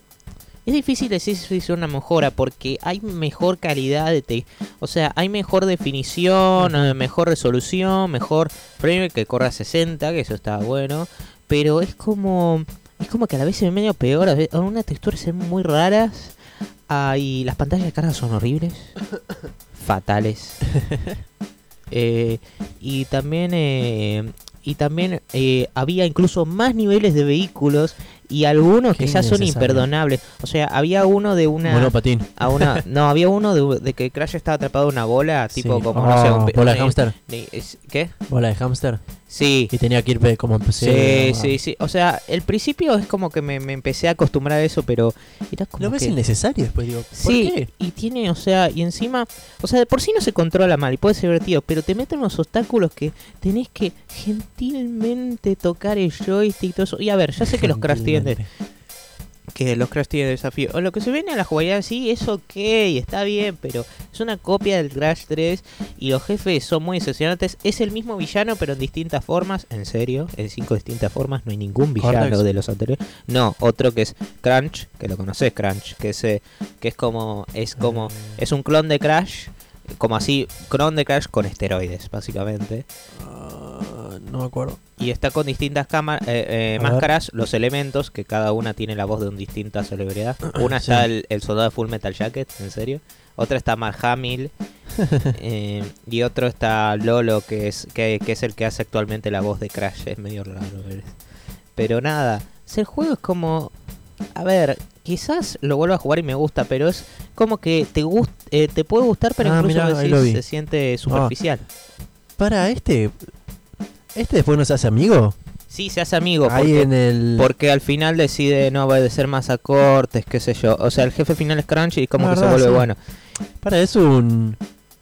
es difícil decir si es una mejora porque hay mejor calidad de te o sea, hay mejor definición, eh, mejor resolución, mejor frame que corre a 60, que eso está bueno, pero es como es como que a la vez es medio peor, a ve- algunas texturas son muy raras. ah, y las pantallas de carga son horribles, fatales. Eh, y también eh, y también eh, había incluso más niveles de vehículos y algunos Qué que ya son imperdonables. O sea, había uno de una Monopatín. a una no había uno de, de que Crash estaba atrapado en una bola, tipo Sí. como Oh, no sé, un pe- bola de un- hámster. ¿Qué? Bola de hámster. Sí. Y tenía que ir como Sí, empecé. sí, sí. O sea, el principio es como que me, me empecé a acostumbrar a eso, pero era como Lo ves que... innecesario después, digo. ¿Por Sí, qué? y tiene, o sea, y encima, o sea, de por sí no se controla mal y puede ser divertido, pero te meten unos obstáculos que tenés que gentilmente tocar el joystick y todo eso. Y a ver, ya sé que los Crash tienen. Que los Crash tienen desafío. O lo que se viene a la jugabilidad sí es ok, está bien, pero es una copia del Crash 3 y los jefes son muy decepcionantes. Es el mismo villano, pero en distintas formas. En serio, en cinco distintas formas. No hay ningún villano Cortex. de los anteriores. No, otro que es Crunch, que lo conoces, Crunch, que es, eh, que es como, es como, Eh, es un clon de Crash. Como así, clon de Crash con esteroides, básicamente. ah, no me acuerdo. Y está con distintas cama- eh, eh, ver. máscaras, los elementos, que cada una tiene la voz de una distinta celebridad. Una Sí. está el, el soldado de Full Metal Jacket, en serio. Otra está Mark Hamill. eh, y otro está Lolo, que es, que, que es el que hace actualmente la voz de Crash. Es medio raro. Pero nada, si el juego es como... A ver, quizás lo vuelva a jugar y me gusta, pero es como que te gust te puede gustar, pero Ah, incluso mirá, se siente superficial. Para este. ¿Este después no se hace amigo? Sí, se hace amigo. Ahí porque- en el. Porque al final decide no obedecer más a cortes, qué sé yo. O sea, el jefe final es Crunchy y como Ah, que se vuelve sí. bueno. Para, es un.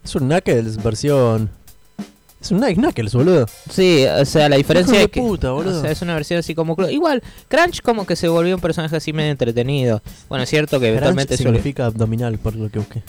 Es un Knuckles versión. Es un Nike Knuckles, boludo. Sí, o sea, la diferencia es que... puta, o sea, es una versión así como... Igual, Crunch como que se volvió un personaje así medio entretenido. Bueno, es cierto que Crunch eventualmente... significa abdominal, por lo que busqué.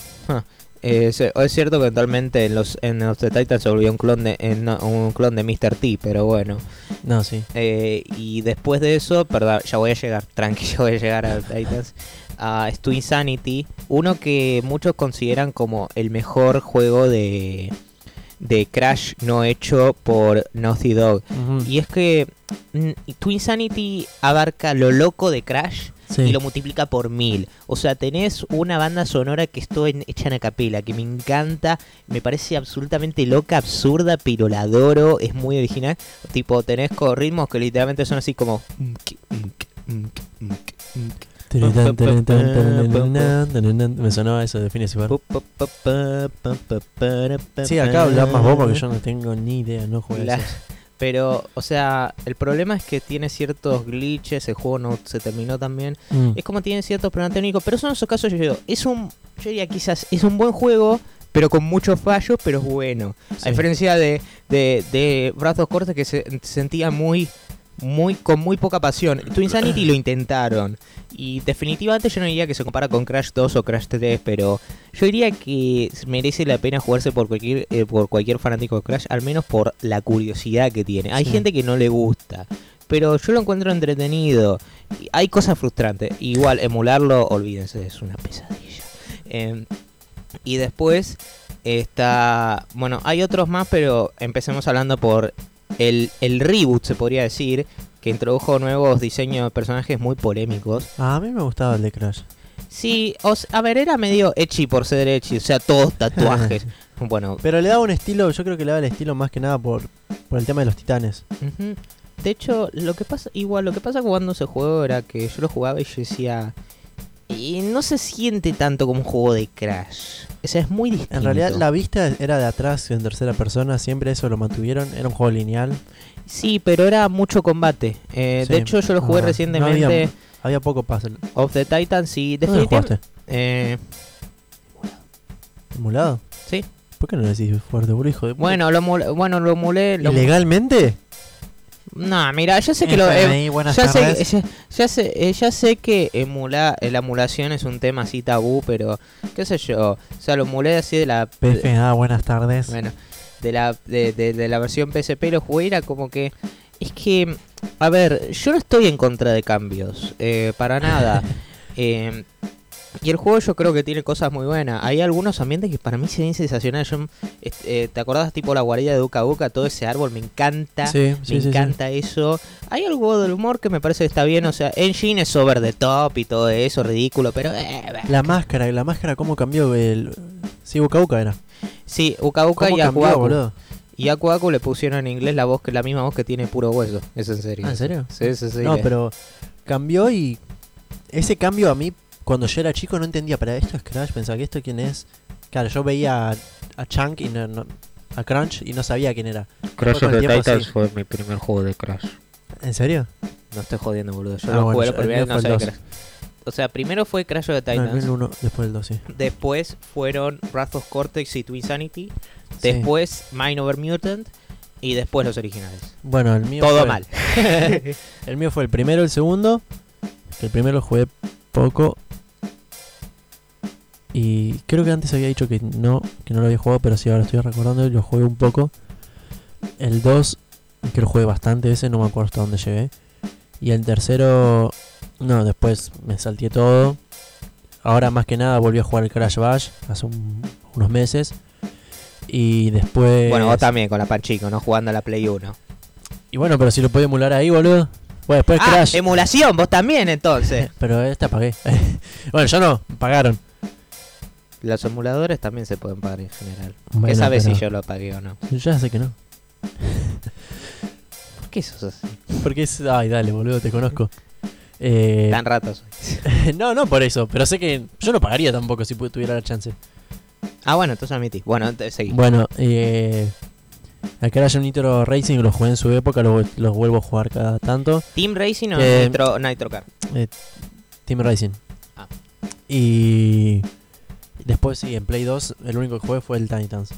Eh, es cierto que eventualmente en los, en los de Titan se volvió un clon de, en- no, un clon de Mr. T, pero bueno. No, sí. Eh, y después de eso, perdón, ya voy a llegar, tranqui, ya voy a llegar a Titans. A Stu Insanity, uno que muchos consideran como el mejor juego de, de Crash no hecho por Naughty Dog. Y es que mm, Twin Sanity abarca lo loco de Crash Sí. y lo multiplica por mil. O sea, tenés una banda sonora que estoy en, hecha en a capela, que me encanta, me parece absolutamente loca, absurda, pero la adoro, es muy original. Tipo, tenés ritmos que literalmente son así como... Me sonaba eso de Phineas. Sí, acá hablas más vos porque yo no tengo ni idea, no juego La- eso. Pero, o sea, el problema es que tiene ciertos glitches, el juego no se terminó también. Mm. Es como tiene ciertos problemas técnicos, pero son esos casos yo digo, es un, yo diría quizás, es un buen juego, pero con muchos fallos, pero es bueno. Sí. A diferencia de, de, de Brazos Cortes que se sentía muy, muy, con muy poca pasión. Twin Sanity lo intentaron. Y definitivamente yo no diría que se compara con Crash 2 o Crash 3, pero yo diría que merece la pena jugarse por cualquier, eh, por cualquier fanático de Crash, al menos por la curiosidad que tiene. Hay Sí. gente que no le gusta, pero yo lo encuentro entretenido. Hay cosas frustrantes. Igual, emularlo, olvídense, es una pesadilla. Em, y después está. Bueno, hay otros más, pero empecemos hablando por el, el reboot, se podría decir, que introdujo nuevos diseños de personajes muy polémicos. Ah, a mí me gustaba el de Crash. Sí, o a ver, era medio ecchi por ser ecchi, o sea, todos tatuajes. bueno, Pero le daba un estilo, yo creo que le daba el estilo más que nada por, por el tema de los titanes. De hecho, lo que pasa, igual, lo que pasa jugando ese juego era que yo lo jugaba y yo decía. Y no se siente tanto como un juego de Crash. O sea, es muy distinto. En realidad la vista era de atrás en tercera persona, siempre eso lo mantuvieron, era un juego lineal. Sí, pero era mucho combate. Eh, De Sí. hecho, yo lo jugué Ah, no recientemente. había- Había poco puzzle. Of the Titans y ¿Dónde lo jugaste? Eh, ¿Emulado? sí. ¿Por qué no decís fuerte, hijo de puta? Bueno, lo emulé. Bueno, lo emulé. lo- ¿Ilegalmente? No, mira, ya sé que lo. eh, ya sé, tardes. ya, ya sé, eh, ya sé que emula, eh, la emulación es un tema así tabú, pero qué sé yo, o sea, lo emulé así de la PFA, buenas tardes. Bueno, de la, de, de- de la versión PSP lo jugué era como que. Es que. A ver, yo no estoy en contra de cambios. eh, para nada. Eh, Y el juego yo creo que tiene cosas muy buenas. Hay algunos ambientes que para mí se ven sensacionales. Yo, este, eh, ¿Te acordás tipo la guarida de Duca Buca? Todo ese árbol me encanta. Sí, me sí, encanta eso. Hay algo del humor que me parece que está bien. O sea, Engine es over the top y todo eso, ridículo, pero... eh. La máscara, la máscara, ¿cómo cambió? El... Sí, Uka Uka era. Sí, Uka Uka ¿Cómo y boludo? Y Aku Aku le pusieron en inglés la voz que la misma voz que tiene puro hueso. Es en serio. Ah, ¿en serio? Sí, sí, sí. No, pero cambió y ese cambio a mí, cuando yo era chico, no entendía. Para esto es Crash, pensaba que esto quién es. Claro, yo veía a, a Chunk y no, no- a Crunch y no sabía quién era. Crash of el the tiempo, Titans sí. fue mi primer juego de Crash. ¿En serio? No estoy jodiendo, boludo. Yo Ah, lo bueno, jugué yo- la primera el vez, mío no fue el sabía Crash. O sea, primero fue Crash of the No, el Titans. 1001, después del 2, sí. Después fueron Wrath of Cortex y Twinsanity. Sí. Después Mind Over Mutant. Y después los originales. Bueno, el mío Todo fue- mal. El mío fue el primero, el segundo. Que el primero lo jugué poco. Y creo que antes había dicho que no, que no lo había jugado, pero sí, ahora estoy recordando lo jugué un poco. El 2, que lo jugué bastante veces, no me acuerdo hasta dónde llegué. Y el tercero, no, después me salté todo. Ahora más que nada volví a jugar el Crash Bash hace un- unos meses. Y después... Bueno, vos también con la Panchico, ¿no? Jugando a la Play 1. Y bueno, pero si lo puedo emular ahí, boludo. Bueno, después Ah, Crash. emulación, vos también entonces. Pero esta pagué. bueno, yo no, pagaron. Los emuladores también se pueden pagar en general. ¿Qué Bueno, sabes pero- si yo lo pagué o no? Yo ya sé que no. ¿Por qué sos así? Porque es. Ay, dale, boludo, te conozco. Eh, Tan rato soy. no, no por eso, pero sé que yo no pagaría tampoco si tuviera la chance. Ah, bueno, entonces admití. Bueno, seguí. Bueno, eh. El Crash Nitro Racing lo jugué en su época, lo, lo vuelvo a jugar cada tanto. ¿Team Racing o Eh, Nitro, Nitro Car? Team Racing. Ah. Y. Después sí, en Play 2 el único que jugué fue el Titans.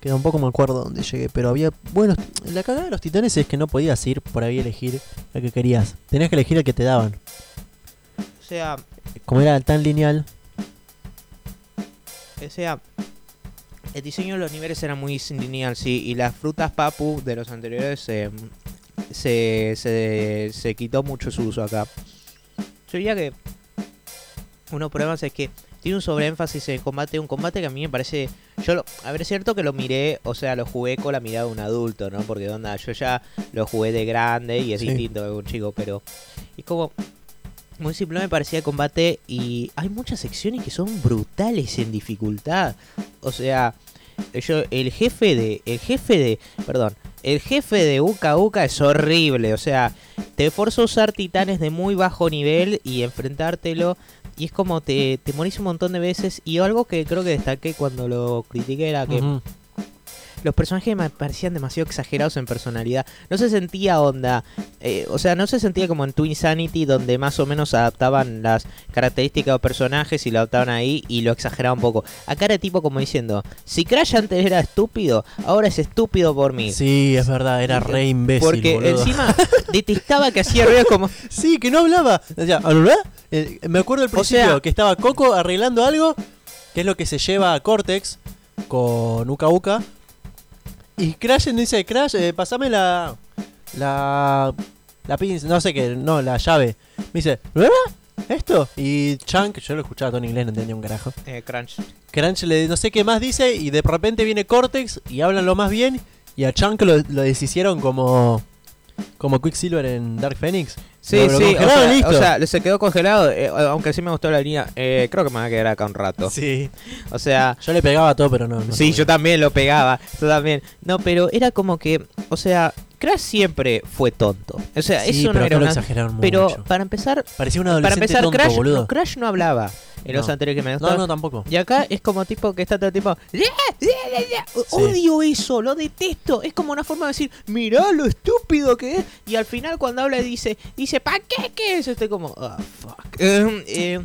Que tampoco me acuerdo dónde llegué, pero había. Bueno, la cagada de los titanes es que no podías ir por ahí a elegir el que querías. Tenías que elegir el que te daban. O sea, Como era tan lineal, o sea, el diseño de los niveles era muy lineal, sí, y las frutas papu de los anteriores eh, se, se, se quitó mucho su uso acá. Yo diría que uno de los problemas es que tiene un sobreénfasis en combate, un combate que a mí me parece... Yo, lo, a ver, es cierto que lo miré, o sea, lo jugué con la mirada de un adulto, ¿no? Porque onda, yo ya lo jugué de grande y es Sí. distinto de un chico, pero es como... Muy simple me parecía el combate y hay muchas secciones que son brutales en dificultad. O sea, yo, el jefe de, el jefe de, perdón, el jefe de Uka Uka es horrible. O sea, te forza a usar titanes de muy bajo nivel y enfrentártelo. Y es como te, te morís un montón de veces. Y algo que creo que destaqué cuando lo critiqué era que los personajes me parecían demasiado exagerados en personalidad. No se sentía onda. eh, o sea, no se sentía como en Twin Sanity, donde más o menos adaptaban las características de los personajes y lo adaptaban ahí y lo exageraban un poco. Acá era tipo como diciendo: Si Crash antes era estúpido, ahora es estúpido por mí. Sí, es verdad, era re imbécil. Porque boludo. encima detestaba que hacía ruido como. Sí, que no hablaba. Decía, "¿Alulá?". Eh, me acuerdo al O principio sea- que estaba Coco arreglando algo, que es lo que se lleva a Cortex con Uka Uka. Y Crash dice, Crash, eh, pasame la. La. La pinza, no sé qué, no, la llave. Me dice, ¿verdad? ¿Esto? Y Chunk, yo lo escuchaba todo en inglés, no entendía un carajo. Eh, Crunch. Crunch le no sé qué más dice y de repente viene Cortex y hablan lo más bien y a Chunk lo, lo deshicieron como como Quicksilver en Dark Phoenix. Sí, Lo- lo sí, o sea, listo. o sea, se quedó congelado, eh, aunque sí me gustó la línea. eh, creo que me va a quedar acá un rato. Sí. O sea, Yo le pegaba todo, pero no. no Sí, yo también lo pegaba, yo también. No, pero era como que, o sea, Crash siempre fue tonto. O sea, Sí, eso no era lo una... exageraron Pero mucho. para empezar, Parecía un para adolescente empezar tonto, Crash, boludo. no, Crash no hablaba en los No. anteriores que me No, gustaron. no, tampoco. Y acá es como tipo que está todo el tipo. Odio eso, lo detesto. Es como una forma de decir, mirá lo estúpido que es. Y al final cuando habla dice, dice, ¿pa qué? ¿Qué es? Estoy como, ah, fuck. Eh, eh,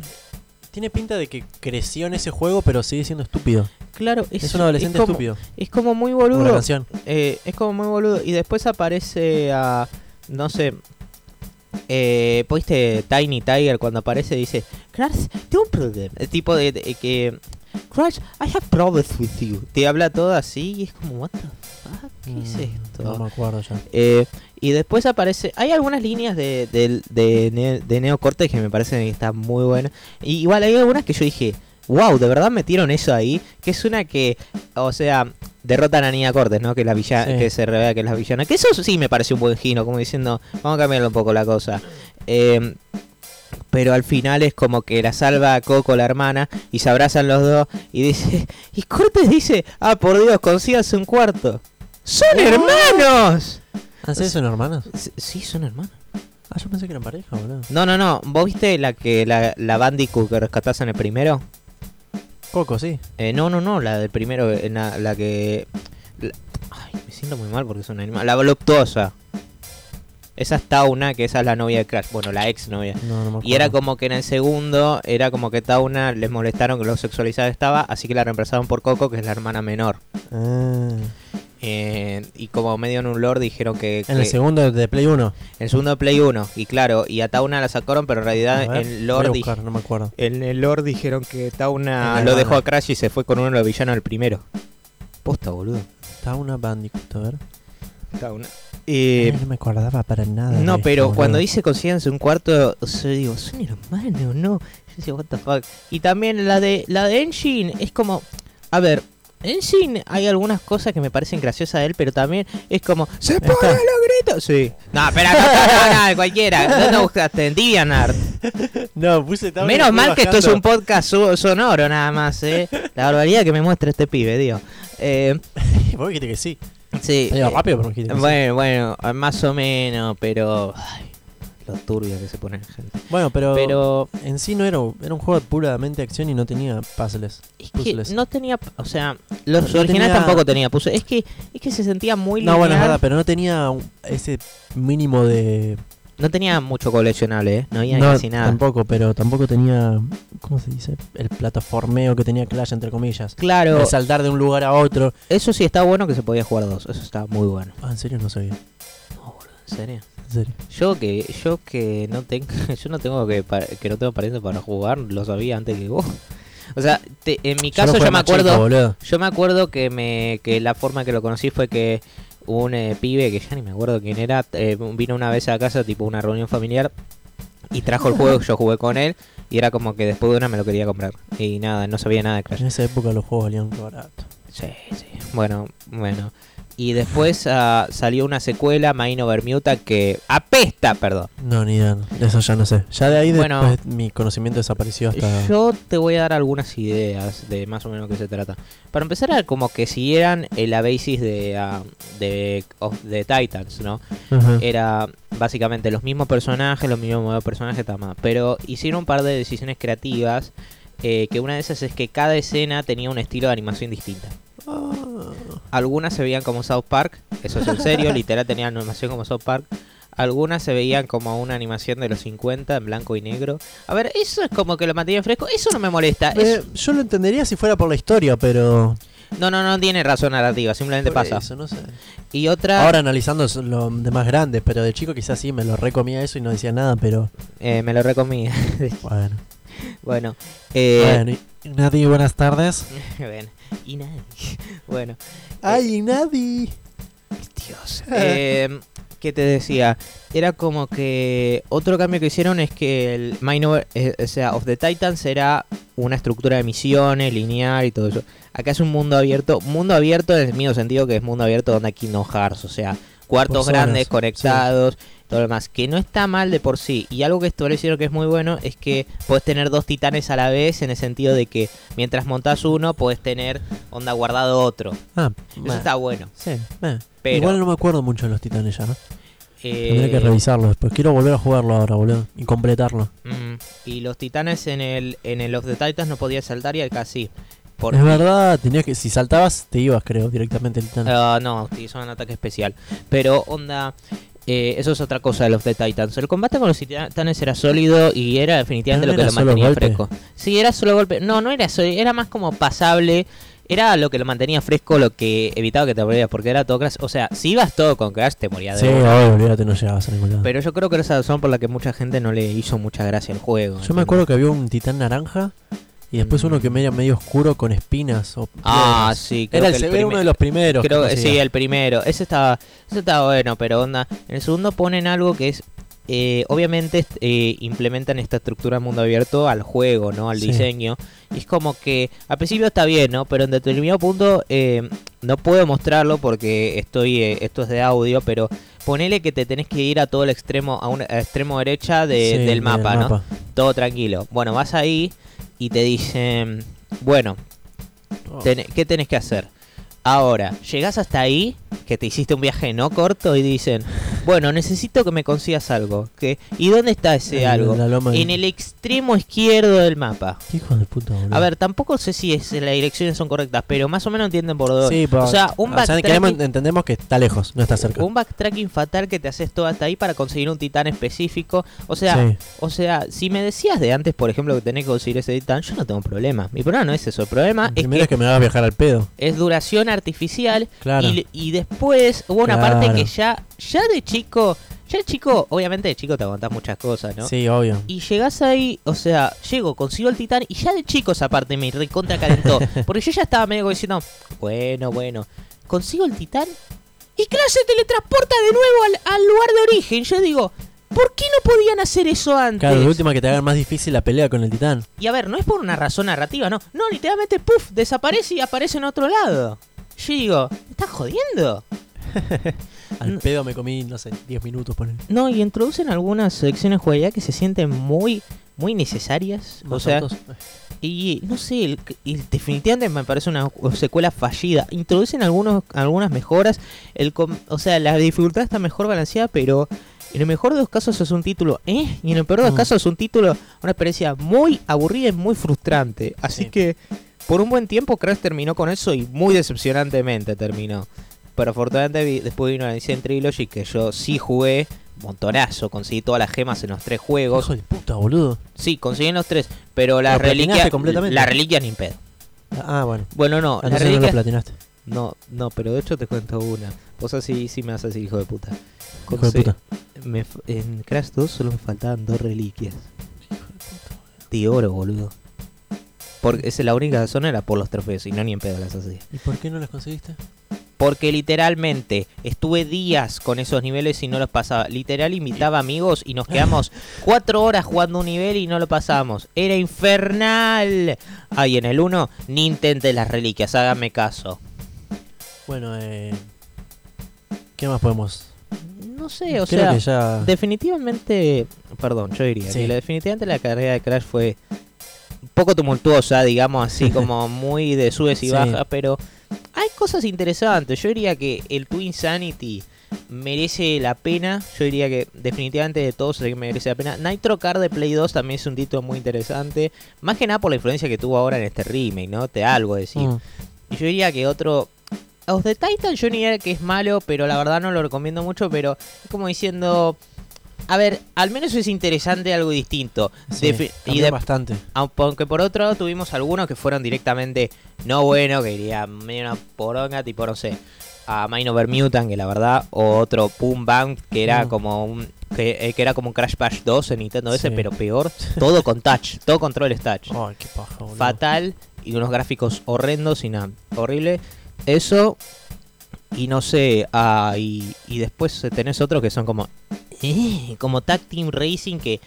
Tiene pinta de que creció en ese juego, pero sigue siendo estúpido. claro, es, Es, un adolescente es como, estúpido. Es como muy boludo. canción. Eh, es como muy boludo. Y después aparece a. No sé. Eh, ¿Viste Tiny Tiger cuando aparece? Dice: Crash, tengo un problema. El tipo de, de- que. Crash, I have problems with you. Te habla todo así y es como, what the fuck, ¿qué es Mm, esto? No me acuerdo ya. Eh, y después aparece. Hay algunas líneas de, de, de, de Neo Cortex que me parecen que están muy buenas. Y igual hay algunas que yo dije, wow, de verdad metieron eso ahí. Que es una que, o sea, derrotan a Nia Cortes, ¿no? Que la villana, Sí. que se revela que es la villana. Que eso sí me pareció un buen giro, como diciendo, vamos a cambiarle un poco la cosa. Eh, pero al final es como que la salva a Coco, la hermana, y se abrazan los dos. Y dice, y Cortes dice, ah, por Dios, consígase un cuarto. ¡Son No. hermanos! ¿Ah, sí, son hermanos? Sí, son hermanos. Ah, yo pensé que eran pareja, boludo. No, no, no. ¿Vos viste la que la, la Bandicoot que rescatás en el primero? Coco, sí. Eh, no, no, no. La del primero, eh, la, la que. la- Ay, me siento muy mal porque es un animal. La voluptuosa. Esa es Tauna, que esa es la novia de Crash. Bueno, la ex novia. No, no. Y era como que en el segundo, era como que Tauna les molestaron que lo sexualizada estaba, así que la reemplazaron por Coco, que es la hermana menor. Ah. Eh, y como medio en un lore dijeron que. En el segundo de Play 1. en el segundo de Play 1. Y claro, y a Tauna la sacaron, pero en realidad ver, en lore a dij- buscar, no me acuerdo. En el lore dijeron que Tauna lo dejó a Crash y se fue con uno de los villanos del primero. Posta, boludo. Está una Bandicoot, a ver. Tauna. Eh, Ay, no me acordaba para nada. de no, esto, pero boludo. cuando dice consíganse un cuarto, yo digo, son hermanos, no. Yo decía, what the fuck. Y también la de la de Engine es como, a ver, Engine hay algunas cosas que me parecen graciosas de él, pero también es como, ¡se Está. ponen los gritos! Sí. No, espera, no, no, no, no, cualquiera. ¿Dónde buscaste? En DeviantArt. No, puse estaba- Menos mal que esto es un podcast sonoro nada más, eh. La barbaridad que me muestra este pibe, tío. Eh, Vos que sí. Sí. Eh, rápido, pero sí. bueno, bueno, más o menos, pero... Ay, lo turbio que se pone la gente. Bueno, pero, Pero en sí no era, un- era un juego puramente acción y no tenía puzzles. es que puzzles. no tenía... O sea, los No originales tenía- tampoco tenía puzzle. Es que, es que se sentía muy No, bueno, es verdad, pero no tenía ese mínimo de... No tenía mucho coleccionable, ¿eh? No había no, casi nada. tampoco, pero tampoco tenía... ¿Cómo se dice? El plataformeo que tenía Clash, entre comillas. Claro, El saltar de un lugar a otro. eso sí está bueno que se podía jugar dos. Eso está muy bueno. Ah, en serio no sabía. No, boludo, ¿en serio? En serio. Yo que yo que no tengo yo no tengo que que no tengo parientes para jugar, lo sabía antes que vos. O sea, te- en mi Yo caso yo, jugué me más chico, acuerdo boludo. yo me acuerdo que me que la forma que lo conocí fue que un eh, pibe que ya ni me acuerdo quién era eh, vino una vez a casa tipo una reunión familiar y trajo el juego, yo jugué con él y era como que después de una me lo quería comprar y nada, no sabía nada de Crash. En esa época los juegos valían muy barato. Sí, sí. Bueno, bueno. Y después ah, salió una secuela, Main Over Muta, que apesta, perdón. No, ni idea. De eso ya no sé. Ya de ahí Bueno. después mi conocimiento desapareció hasta... Yo te voy a dar algunas ideas de más o menos qué se trata. Para empezar, era como que siguieran la basis de, ah, de, of the Titans, ¿no? Era básicamente los mismos personajes, los mismos personajes, tama. Pero hicieron un par de decisiones creativas. eh, que una de esas es que cada escena tenía un estilo de animación distinta. Algunas se veían como South Park, eso es en serio, literal tenían animación como South Park. Algunas se veían como una animación de los 50 en blanco y negro. A ver, eso es como que lo mantenía fresco. Eso no me molesta. Eh, yo lo entendería si fuera por la historia, pero... No, no, no tiene razón narrativa, simplemente por pasa. eso, no sé. Y otra, Ahora analizando lo de más grande, pero de chico quizás sí me lo recomía eso y no decía nada, pero eh, me lo recomí. bueno. bueno, eh, bueno, y- Nadie, buenas tardes. bueno. Bueno, Ay, Nadie. Dios. Eh, ¿Qué te decía? Era como que otro cambio que hicieron es que el Minor, eh, o sea, of the Titans era una estructura de misiones, lineal y todo eso. Acá es un mundo abierto, mundo abierto en el mismo sentido que es mundo abierto donde aquí no Hearts, o sea, cuartos Por grandes conectados, todo lo demás, que no está mal de por sí. Y algo que establecieron que es muy bueno es que puedes tener dos titanes a la vez en el sentido de que mientras montas uno puedes tener onda guardado otro. Ah, Eso está bueno. Sí. Pero- Igual no me acuerdo mucho de los titanes ya, ¿no? Eh, Tendré que revisarlo después. Quiero volver a jugarlo ahora, boludo. Y completarlo. Mm, y los titanes en el en el of the Titans no podías saltar y acá sí. Porque- Es verdad, tenías que... Si saltabas, te ibas, creo, directamente al titán. Ah, no, utilizaban ataque especial. Pero onda, eh, eso es otra cosa de los the Titans. El combate con los titanes era sólido y era definitivamente ¿No lo que era lo mantenía golpe? fresco. Sí, era solo golpe. No, no era solo, era más como pasable. Era lo que lo mantenía fresco, lo que evitaba que te morías, porque era todo Crash. O sea, si ibas todo con Crash, te morías de sí, obvio, no llegabas a ningún lado. Pero yo creo que esa es la razón por la que mucha gente no le hizo mucha gracia al juego. Yo me acuerdo que había un titán naranja Y después uno que medio medio oscuro con espinas. O Ah, sí, creo Era, el, que el era uno de los primeros. Creo que sí, el primero. Ese estaba, ese estaba bueno, pero onda. En el segundo ponen algo que es. eh, obviamente eh, implementan esta estructura de mundo abierto al juego, ¿no? Al Sí. diseño. Y es como que al principio está bien, ¿no? Pero en determinado punto eh, no puedo mostrarlo porque estoy eh, esto es de audio, pero ponele que te tenés que ir a todo el extremo, a un a extremo derecha de- Sí, del mapa, ¿no? Todo tranquilo. Bueno, vas ahí y te dicen, bueno, Oh. Ten- ¿Qué tenés que hacer? Ahora, llegás hasta ahí, que te hiciste un viaje no corto y dicen, bueno, necesito que me consigas algo. ¿Qué? ¿Y dónde está ese En algo? de- En el extremo izquierdo del mapa. Qué hijo de puta, boludo. A ver, tampoco sé si es, las direcciones son correctas, pero más o menos entienden por dónde. Sí, pero- o sea, un o sea, backtracking- entendemos que está lejos, no está cerca. un backtracking fatal que te haces todo hasta ahí para conseguir un titán específico. O sea, Sí. o sea, si me decías de antes, por ejemplo, que tenés que conseguir ese titán, yo no tengo problema. Mi problema no es eso. El problema es Primero que es que me hagas viajar al pedo. es duración artificial Claro. y, y después hubo una parte que ya ya de chico ya de chico obviamente de chico te aguantás muchas cosas no Sí, obvio. y llegás ahí o sea llego consigo el titán y ya de chico esa parte me recontra calentó porque yo ya estaba medio diciendo bueno bueno consigo el titán y Crash se teletransporta de nuevo al, al lugar de origen yo digo ¿Por qué no podían hacer eso antes? Claro, de última que te hagan más difícil la pelea con el titán. Y a ver, no es por una razón narrativa, no. No, literalmente, puff, desaparece y aparece en otro lado. Yo digo, ¿me estás jodiendo? Al pedo me comí, no sé, 10 minutos por él. No, y introducen algunas secciones jugabilidad que se sienten muy, muy necesarias. O sea, y no sé, el- definitivamente me parece una secuela fallida. Introducen algunos, algunas mejoras. El, o sea, la dificultad está mejor balanceada, pero en el mejor de los casos es un título, ¿eh? Y en el peor de los Mm. casos es un título, una experiencia muy aburrida y muy frustrante. Así Sí. que, por un buen tiempo, Crash terminó con eso y muy decepcionantemente terminó. Pero afortunadamente vi- después vino la Insane Trilogy que yo sí jugué montonazo, conseguí todas las gemas en los tres juegos. Hijo de puta, boludo. Sí, conseguí en los tres, pero la reliquia completamente. la reliquia ni pedo. Ah, bueno. Bueno, no, Ah, la entonces no lo reliquia platinaste. no, no, pero de hecho te cuento una. Vos así sí me vas a decir hijo de puta. Hijo de puta. me en Crash 2 solo me faltaban dos reliquias de oro, boludo. Porque esa es la única zona era por los trofeos y no ni en pedo las hacía. ¿Y por qué no las conseguiste? Porque literalmente estuve días con esos niveles y no los pasaba. Literal invitaba amigos y nos quedamos cuatro horas jugando un nivel y no lo pasábamos. Era infernal. Ay, en el 1 ni intente las reliquias, hágame caso. Bueno, eh. ¿Qué más podemos? No sé, o Creo sea, ya. definitivamente, perdón, yo diría Sí. que la- definitivamente la carrera de Crash fue un poco tumultuosa, digamos así, como muy de subes y Sí. bajas, pero hay cosas interesantes. Yo diría que el Twin Sanity merece la pena. Yo diría que definitivamente de todos que merece la pena. Nitro Car de Play 2 también es un título muy interesante. Más que nada por la influencia que tuvo ahora en este remake, ¿no? Te algo decir. Mm. Yo diría que otro. Of the Titan yo ni diría que es malo, pero la verdad no lo recomiendo mucho, pero es como diciendo. A ver, al menos es interesante algo distinto. Sí, y de- bastante. aunque por otro lado tuvimos algunos que fueron directamente no bueno, que iría medio una poronga, tipo, no sé, a Mine Over Mutant, que la verdad, o otro Boom Bang, que era Mm. como un que, eh, que era como un Crash Bash 2 en Nintendo DS, Sí. pero peor, todo con touch, todo controles touch Ay, qué paja, boludo. fatal y unos gráficos horrendos y nada, horrible. Eso y no sé, ah, y, y después tenés otros que son como eh, como Tag Team Racing que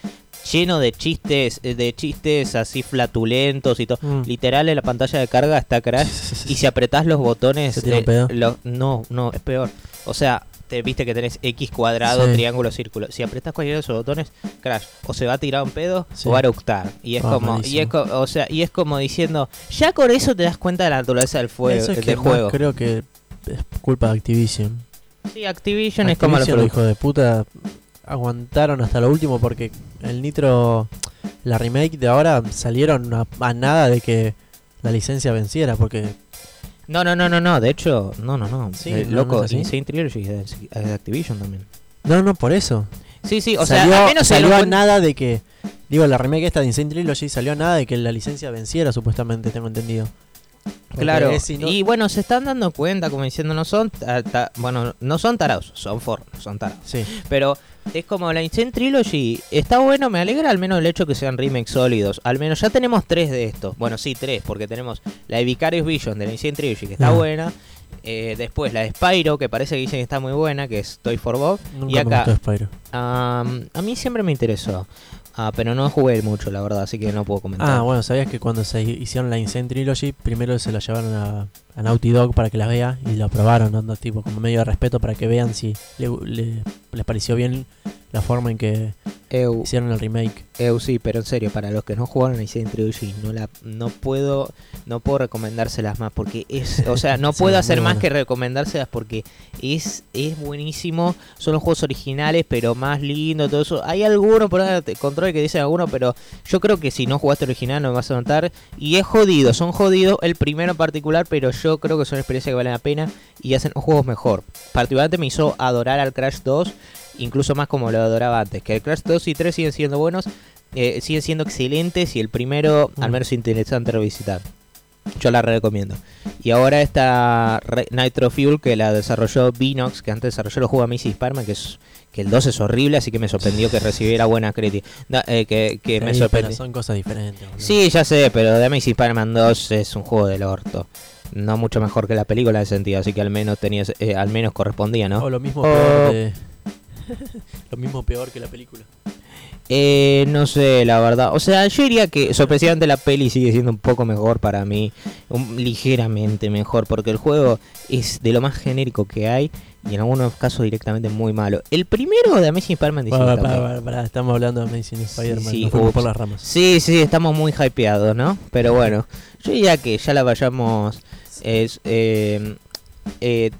lleno de chistes, eh, de chistes así flatulentos y todo. Mm. Literal en la pantalla de carga está Crash y si apretás los botones ¿Se eh, pedo? lo- no, no, es peor. O sea, te viste que tenés X cuadrado, Sí. triángulo, círculo. Si apretás cualquiera de esos botones, Crash, o se va a tirar un pedo Sí. o va a eructar. Y es Ah, como, y es co- o sea, y es como diciendo, ya con eso te das cuenta de la naturaleza del fuego, Eso es del que juego. creo que es culpa de Activision. Sí, Activision, es como los Activision, productos. hijo de puta, aguantaron hasta lo último porque el Nitro, la remake de ahora salieron a, a nada de que la licencia venciera porque No, no, no, no, no, de hecho, no, no, no. Sí, Eh, no, loco, no. Insane Trilogy es de- Activision también. no, no por eso. Sí, sí, o salió, sea, al menos salió a nada de que digo la remake esta de Insane Trilogy salió a nada de que la licencia venciera supuestamente, tengo entendido. Porque Claro, es si no- y bueno, se están dando cuenta, como diciendo, no son, ta- ta- bueno, no son tarados, son forros, son tarados. sí. Pero Es como la Insane Trilogy. Está bueno, me alegra al menos el hecho que sean remakes sólidos. Al menos ya tenemos tres de estos. Bueno, sí, tres, porque tenemos la de Vicarious Vision de la Insane Trilogy, que está Ah. buena. Eh, después la de Spyro, que parece que dicen que está muy buena, que es Toy for Bob. Nunca y me acá, gustó Spyro. am, a mí siempre me interesó. Ah, pero no jugué mucho, la verdad, así que no puedo comentar. Ah, bueno, ¿sabías que cuando se hicieron la Insane Trilogy, primero se la llevaron a, a Naughty Dog para que la vea y la probaron, dando tipo como medio de respeto para que vean si le- le- les pareció bien la forma en que Eu, hicieron el remake. Eu sí, pero en serio, para los que no jugaron Insane Trilogy, no la no puedo no puedo recomendárselas más porque es, o sea, no puedo hacer más buena. que recomendárselas porque es es buenísimo, son los juegos originales, pero más lindo todo eso. Hay algunos por ahí control que dicen algunos, pero yo creo que si no jugaste original no me vas a notar y es jodido, son jodidos el primero en particular, pero yo creo que son experiencias que valen la pena y hacen juegos mejor. Particularmente me hizo adorar al Crash 2 incluso más como lo adoraba antes. Que el Crash 2 y 3 siguen siendo buenos, eh, siguen siendo excelentes y el primero al Mm. menos interesante revisitar. Yo la recomiendo. Y ahora está Nitro Fuel que la desarrolló Binox, que antes desarrolló los juegos Amazing Spider-Man, que es que el 2 es horrible, así que me sorprendió que recibiera buena crítica. Da- eh, que, que me sorprendió. son cosas diferentes. Sí, ya sé, pero The Amazing Spider-Man 2 es un juego del orto. No mucho mejor que la película en ese sentido, así que al menos tenías, eh, al menos correspondía, ¿no? O lo mismo peor de- lo mismo peor que la película. Eh, no sé, la verdad. O sea, yo diría que sorpresivamente la peli sigue siendo un poco mejor para mí. un- ligeramente mejor, porque el juego es de lo más genérico que hay y en algunos casos directamente muy malo. El primero de Amazing Spider-Man estamos hablando de Amazing Spider-Man. sí, ups. por las ramas. Sí, sí, estamos muy hypeados, ¿no? Pero bueno, yo diría que ya la vayamos es, eh, eh,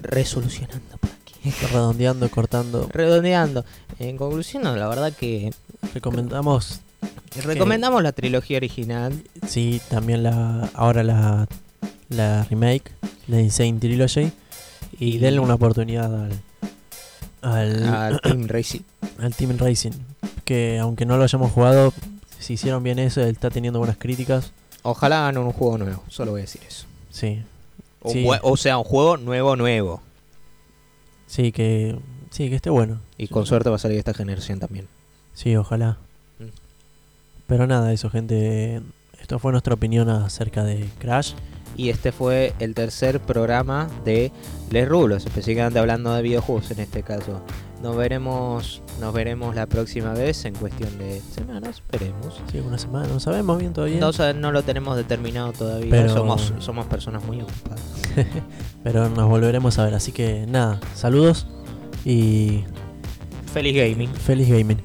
resolucionando por aquí. Redondeando, cortando. Redondeando. En conclusión, no, la verdad que Recomendamos, recomendamos la trilogía original. sí, también la ahora la, la remake, la Insane Trilogy. Y denle una oportunidad al, al, al Team Racing. al Team Racing. Que aunque no lo hayamos jugado, si hicieron bien eso, él está teniendo buenas críticas. Ojalá hagan un juego nuevo, solo voy a decir eso. Sí, o sea, un juego nuevo, nuevo. sí, que, sí, que esté bueno. Y con suerte va a salir esta generación también. Sí, ojalá. Mm. Pero nada, eso, gente. Esto fue nuestra opinión acerca de Crash. Y este fue el tercer programa de Les Rulos, específicamente hablando de videojuegos en este caso. Nos veremos, nos veremos la próxima vez en cuestión de semanas, esperemos. Sí, una semana, no sabemos bien todavía. No, lo tenemos determinado todavía, Pero- somos, somos personas muy ocupadas. Pero nos volveremos a ver. Así que nada, saludos y Feliz gaming. feliz gaming.